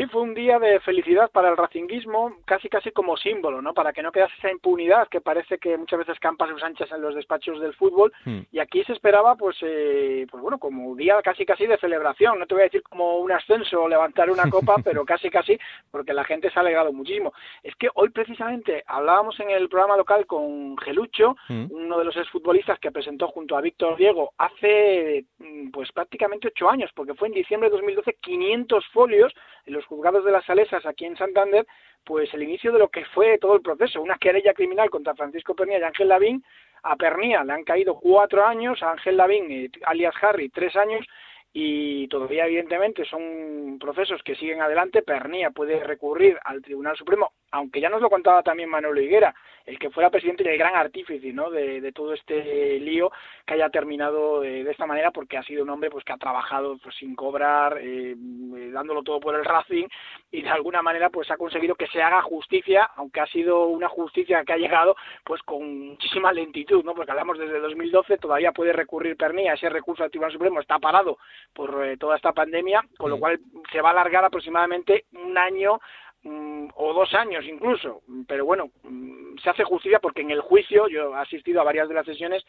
Sí, fue un día de felicidad para el racinguismo, casi casi como símbolo, ¿no? Para que no quedase esa impunidad que parece que muchas veces campa sus anchas en los despachos del fútbol. Hmm. Y aquí se esperaba, pues, eh, pues bueno, como un día casi casi de celebración. No te voy a decir como un ascenso o levantar una copa, pero casi casi, porque la gente se ha alegrado muchísimo. Es que hoy precisamente hablábamos en el programa local con Gelucho, Hmm. uno de los exfutbolistas que presentó junto a Víctor Diego hace mm, pues prácticamente ocho años, porque fue en diciembre de 2012 500 folios en los juzgados de las Salesas aquí en Santander, pues el inicio de lo que fue todo el proceso, una querella criminal contra Francisco Pernía y Ángel Lavín. A Pernía le han caído cuatro años, a Ángel Lavín, eh, alias Harry, tres años, y todavía evidentemente son procesos que siguen adelante. Pernía puede recurrir al Tribunal Supremo, aunque ya nos lo contaba también Manuel Higuera, el que fuera presidente y el gran artífice ¿no? de, de todo este lío que haya terminado eh, de esta manera, porque ha sido un hombre pues que ha trabajado pues, sin cobrar, eh, eh, dándolo todo por el Racing y de alguna manera pues ha conseguido que se haga justicia, aunque ha sido una justicia que ha llegado pues con muchísima lentitud, ¿no? Porque hablamos desde 2012, todavía puede recurrir Pernía, ese recurso al Tribunal Supremo está parado por eh, toda esta pandemia, con lo cual se va a alargar aproximadamente un año o dos años incluso, pero bueno, mm, se hace justicia porque en el juicio, yo he asistido a varias de las sesiones,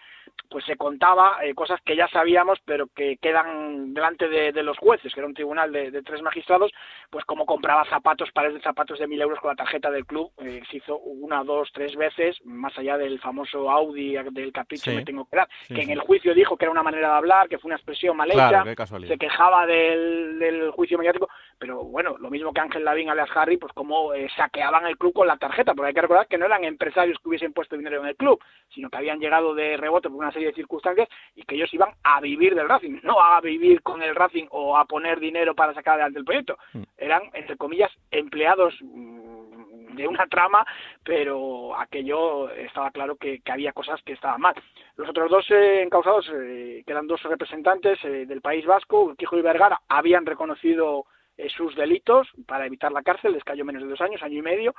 pues se contaba eh, cosas que ya sabíamos, pero que quedan delante de, de los jueces, que era un tribunal de, de tres magistrados, pues como compraba zapatos, pares de zapatos de mil euros con la tarjeta del club, eh, se hizo una, dos, tres veces, más allá del famoso Audi del capricho Sí. me tengo que dar, Sí, que en el juicio dijo que era una manera de hablar, que fue una expresión mal hecha, se quejaba del, del juicio mediático, pero bueno, lo mismo que Ángel Lavín, alias Harry, pues como eh, saqueaban el club con la tarjeta, porque hay que recordar que no eran empresarios que hubiesen puesto dinero en el club, sino que habían llegado de rebote por una serie de circunstancias y que ellos iban a vivir del Racing, no a vivir con el Racing o a poner dinero para sacar adelante el proyecto. Eran, entre comillas, empleados mm, de una trama, pero aquello estaba claro que, que había cosas que estaban mal. Los otros dos eh, encausados, eh, que eran dos representantes eh, del País Vasco, Urquijo y Vergara, habían reconocido eh, sus delitos para evitar la cárcel, les cayó menos de dos años, año y medio,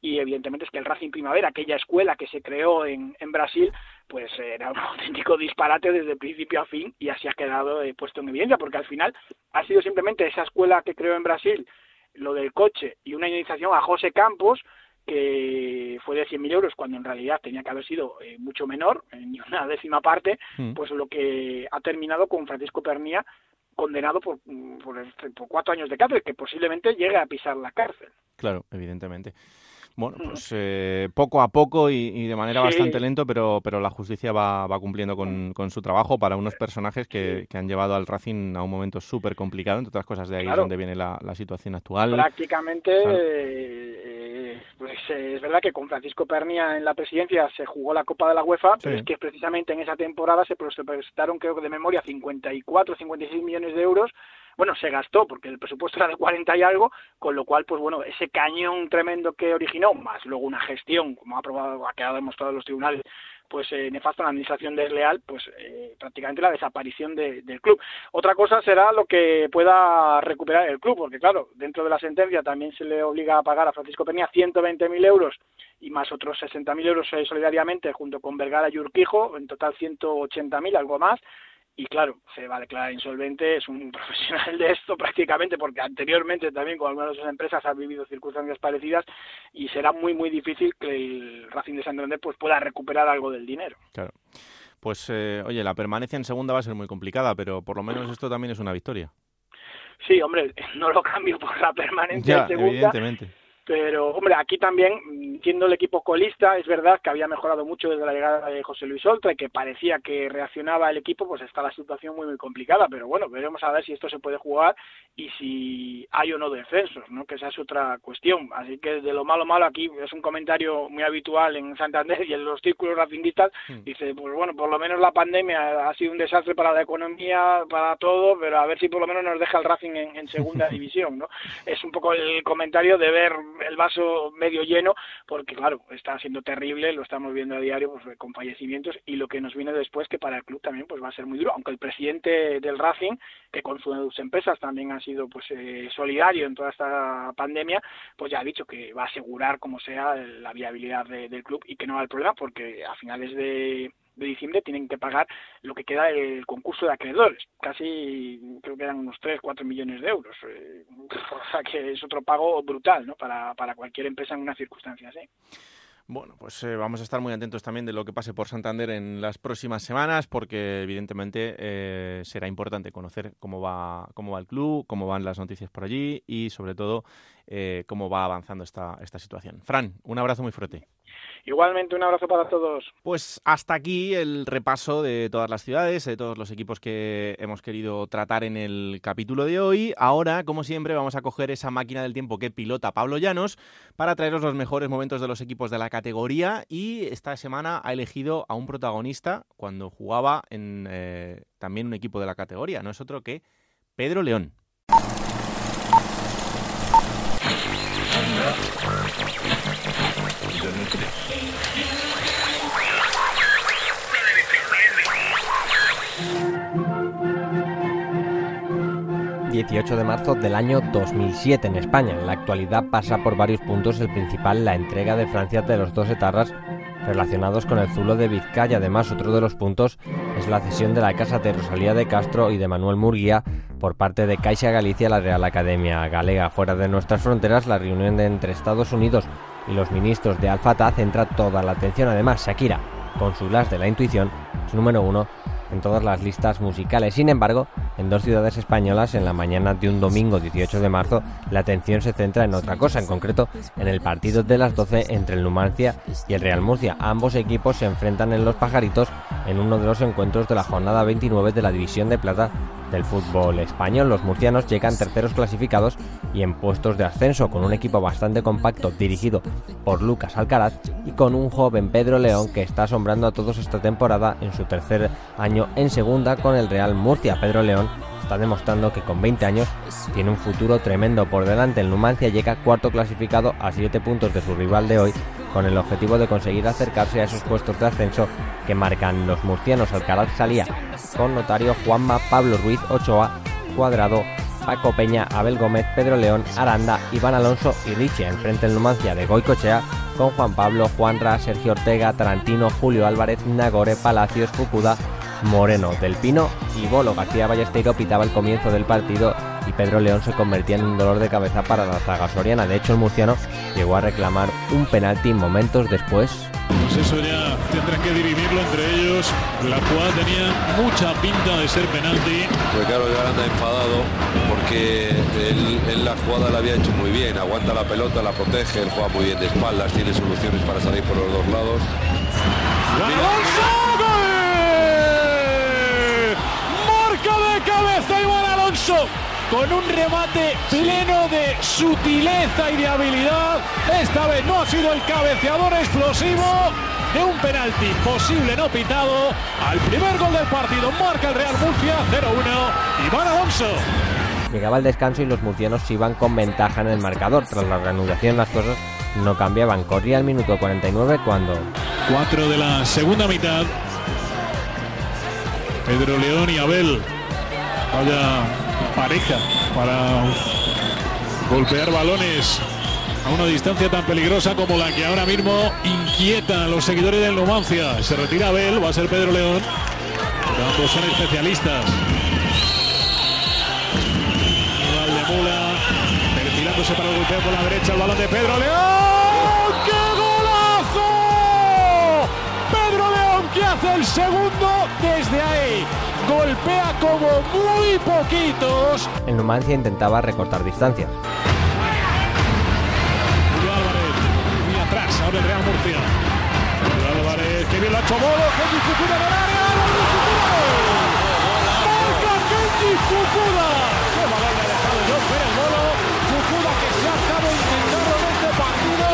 y evidentemente es que el Racing Primavera, aquella escuela que se creó en, en Brasil, pues era un auténtico disparate desde principio a fin y así ha quedado eh, puesto en evidencia, porque al final ha sido simplemente esa escuela que creó en Brasil, lo del coche y una indemnización a José Campos, que fue de 100.000 euros cuando en realidad tenía que haber sido eh, mucho menor, eh, ni una décima parte, Mm. pues lo que ha terminado con Francisco Pernía condenado por, mm, por, este- por cuatro años de cárcel, que posiblemente llegue a pisar la cárcel. Claro, evidentemente. Bueno, pues eh, poco a poco y, y de manera Sí. bastante lento, pero, pero la justicia va, va cumpliendo con, con su trabajo para unos personajes que, que han llevado al Racing a un momento súper complicado, entre otras cosas de ahí es donde viene la, la situación actual. Prácticamente, Claro. eh, pues eh, es verdad que con Francisco Pernía en la presidencia se jugó la Copa de la UEFA, pero es que precisamente en esa temporada se pres- se prestaron, creo que de memoria, 54, 56 millones de euros. Bueno, se gastó porque el presupuesto era de 40 y algo, con lo cual, pues bueno, ese cañón tremendo que originó, más luego una gestión, como ha, probado, ha quedado demostrado en los tribunales, pues eh, nefasto en la administración desleal, pues eh, prácticamente la desaparición de- del club. Otra cosa será lo que pueda recuperar el club, porque claro, dentro de la sentencia también se le obliga a pagar a Francisco Peña 120.000 euros y más otros 60.000 euros eh, solidariamente junto con Vergara y Urquijo, en total 180.000, algo más. Y claro, se va a declarar insolvente, es un profesional de esto prácticamente, porque anteriormente también con algunas de sus empresas ha vivido circunstancias parecidas y será muy, muy difícil que el Racing de Santander pues, pueda recuperar algo del dinero. Claro. Pues, eh, oye, la permanencia en segunda va a ser muy complicada, pero por lo menos esto también es una victoria. Sí, hombre, no lo cambio por la permanencia Ya, en segunda, evidentemente. Pero, hombre, aquí también, siendo el equipo colista, es verdad que había mejorado mucho desde la llegada de José Luis Oltra y que parecía que reaccionaba el equipo, pues está la situación muy, muy complicada. Pero bueno, veremos a ver si esto se puede jugar y si hay o no descensos, ¿no? Que esa es otra cuestión. Así que de lo malo, malo, aquí es un comentario muy habitual en Santander y en los círculos racinguistas. Dice, pues bueno, por lo menos la pandemia ha sido un desastre para la economía, para todo, pero a ver si por lo menos nos deja el Racing en, en segunda división, ¿no? Es un poco el comentario de ver el vaso medio lleno, porque claro, está siendo terrible, lo estamos viendo a diario pues, con fallecimientos y lo que nos viene después, que para el club también pues va a ser muy duro, aunque el presidente del Racing, que con sus empresas también ha sido pues eh, solidario en toda esta pandemia, pues ya ha dicho que va a asegurar como sea la viabilidad de- del club y que no va a problema, porque a finales de de diciembre tienen que pagar lo que queda del concurso de acreedores, casi creo que eran unos 3, 4 millones de euros, eh, o sea que es otro pago brutal ¿no? para, para cualquier empresa en una circunstancia así. Bueno, pues eh, vamos a estar muy atentos también de lo que pase por Santander en las próximas semanas, porque evidentemente eh, será importante conocer cómo va, cómo va el club, cómo van las noticias por allí y sobre todo eh, cómo va avanzando esta, esta situación. Fran, un abrazo muy fuerte. Igualmente, un abrazo para todos. Pues hasta aquí el repaso de todas las ciudades, de todos los equipos que hemos querido tratar en el capítulo de hoy. Ahora, como siempre, vamos a coger esa máquina del tiempo que pilota Pablo Llanos para traeros los mejores momentos de los equipos de la categoría y esta semana ha elegido a un protagonista cuando jugaba en eh, también un equipo de la categoría. No es otro que Pedro León. 18 de marzo del año 2007 en España. En la actualidad pasa por varios puntos, el principal la entrega de Francia de los dos etarras relacionados con el Zulo de Vizcaya. Además, otro de los puntos es la cesión de la casa de Rosalía de Castro y de Manuel Murguía por parte de Caixa Galicia a la Real Academia Galega. Fuera de nuestras fronteras, la reunión entre Estados Unidos y los ministros de Al-Fatah centra toda la atención. Además, Shakira, con su las de la intuición, es número uno en todas las listas musicales. Sin embargo, en dos ciudades españolas, en la mañana de un domingo 18 de marzo, la atención se centra en otra cosa, en concreto en el partido de las 12 entre el Numancia y el Real Murcia. Ambos equipos se enfrentan en los pajaritos en uno de los encuentros de la jornada 29 de la División de Plata del fútbol español. Los murcianos llegan terceros clasificados y en puestos de ascenso con un equipo bastante compacto dirigido por Lucas Alcaraz y con un joven Pedro León que está asombrando a todos esta temporada en su tercer año en segunda con el Real Murcia. Pedro León está demostrando que con 20 años tiene un futuro tremendo por delante. El Numancia llega cuarto clasificado a 7 puntos de su rival de hoy con el objetivo de conseguir acercarse a esos puestos de ascenso que marcan los murcianos. Alcaraz salía con notario Juanma, Pablo Ruiz, Ochoa, Cuadrado, Paco Peña, Abel Gómez, Pedro León, Aranda, Iván Alonso y Richie. Enfrente el Numancia de Goicochea con Juan Pablo, Juanra, Sergio Ortega, Tarantino, Julio Álvarez, Nagore, Palacios, Fukuda, Moreno, Del Pino y Bolo. García Ballesteiro pitaba el comienzo del partido y Pedro León se convertía en un dolor de cabeza para la zaga soriana. De hecho, el murciano llegó a reclamar un penalti momentos después. Pues eso ya tendrán que dirimirlo entre ellos. La jugada tenía mucha pinta de ser penalti. Ricardo de Aranda enfadado porque él, él la jugada la había hecho muy bien. Aguanta la pelota, la protege, él juega muy bien de espaldas, tiene soluciones para salir por los dos lados. De cabeza Iván Alonso con un remate pleno de sutileza y de habilidad. Esta vez no ha sido el cabeceador explosivo de un penalti posible no pitado. Al primer gol del partido marca el Real Murcia 0-1 Iván Alonso. Llegaba el descanso y los murcianos iban con ventaja en el marcador. Tras la reanudación las cosas no cambiaban. Corría el minuto 49 cuando... 4 de la segunda mitad. Pedro León y Abel. Vaya pareja para golpear balones a una distancia tan peligrosa como la que ahora mismo inquieta a los seguidores del Numancia. Se retira Abel, va a ser Pedro León. Ambos son especialistas. Valdemula perfilándose para el golpeo por la derecha el balón de Pedro León. ¡Qué golazo! Pedro León que hace el segundo desde ahí. Golpea como muy poquitos. El Numancia intentaba recortar distancias. jugador del Real Murcia. Cuidado, Vares, que bien lo ha hecho Bolo, Kenji Fukuda del área, ¡Marca Kenji Fukuda! ¡Qué balón le ha dejado John Pérez Bolo! Fukuda que se ha estado intentando en este partido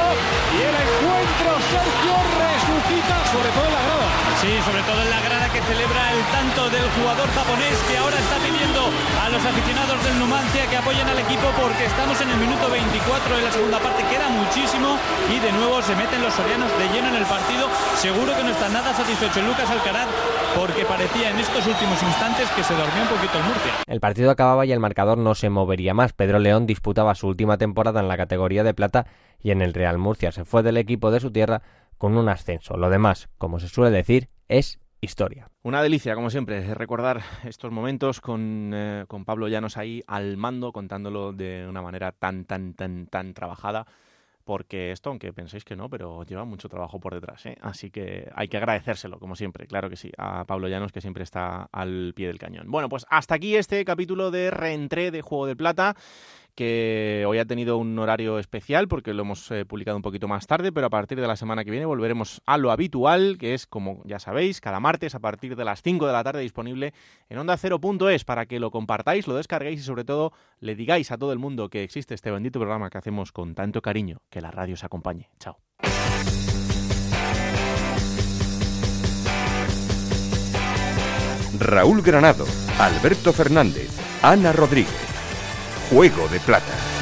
y el encuentro, Sergio, resucita sobre todo en la grada. Sí, sobre todo en la grada que celebra el tanto del jugador japonés que ahora está pidiendo a los aficionados del Numancia que apoyen al equipo porque estamos en el minuto 24 de la segunda parte, queda muchísimo y de nuevo se meten los sorianos de lleno en el partido. Seguro que no está nada satisfecho Lucas Alcaraz porque parecía en estos últimos instantes que se dormía un poquito el Murcia. El partido acababa y el marcador no se movería más. Pedro León disputaba su última temporada en la categoría de plata y en el Real Murcia se fue del equipo de su tierra con un ascenso. Lo demás, como se suele decir, es historia. Una delicia, como siempre, recordar estos momentos con, eh, con Pablo Llanos ahí al mando, contándolo de una manera tan, tan, tan, tan trabajada porque esto, aunque penséis que no, pero lleva mucho trabajo por detrás, ¿eh? así que hay que agradecérselo, como siempre, claro que sí, a Pablo Llanos, que siempre está al pie del cañón. Bueno, pues hasta aquí este capítulo de reentré de Juego de Plata que hoy ha tenido un horario especial porque lo hemos eh, publicado un poquito más tarde, pero a partir de la semana que viene volveremos a lo habitual, que es, como ya sabéis, cada martes a partir de las 5 de la tarde disponible en onda es para que lo compartáis, lo descarguéis y sobre todo le digáis a todo el mundo que existe este bendito programa que hacemos con tanto cariño. Que la radio os acompañe. Chao. Raúl Granado, Alberto Fernández, Ana Rodríguez. Juego de Plata.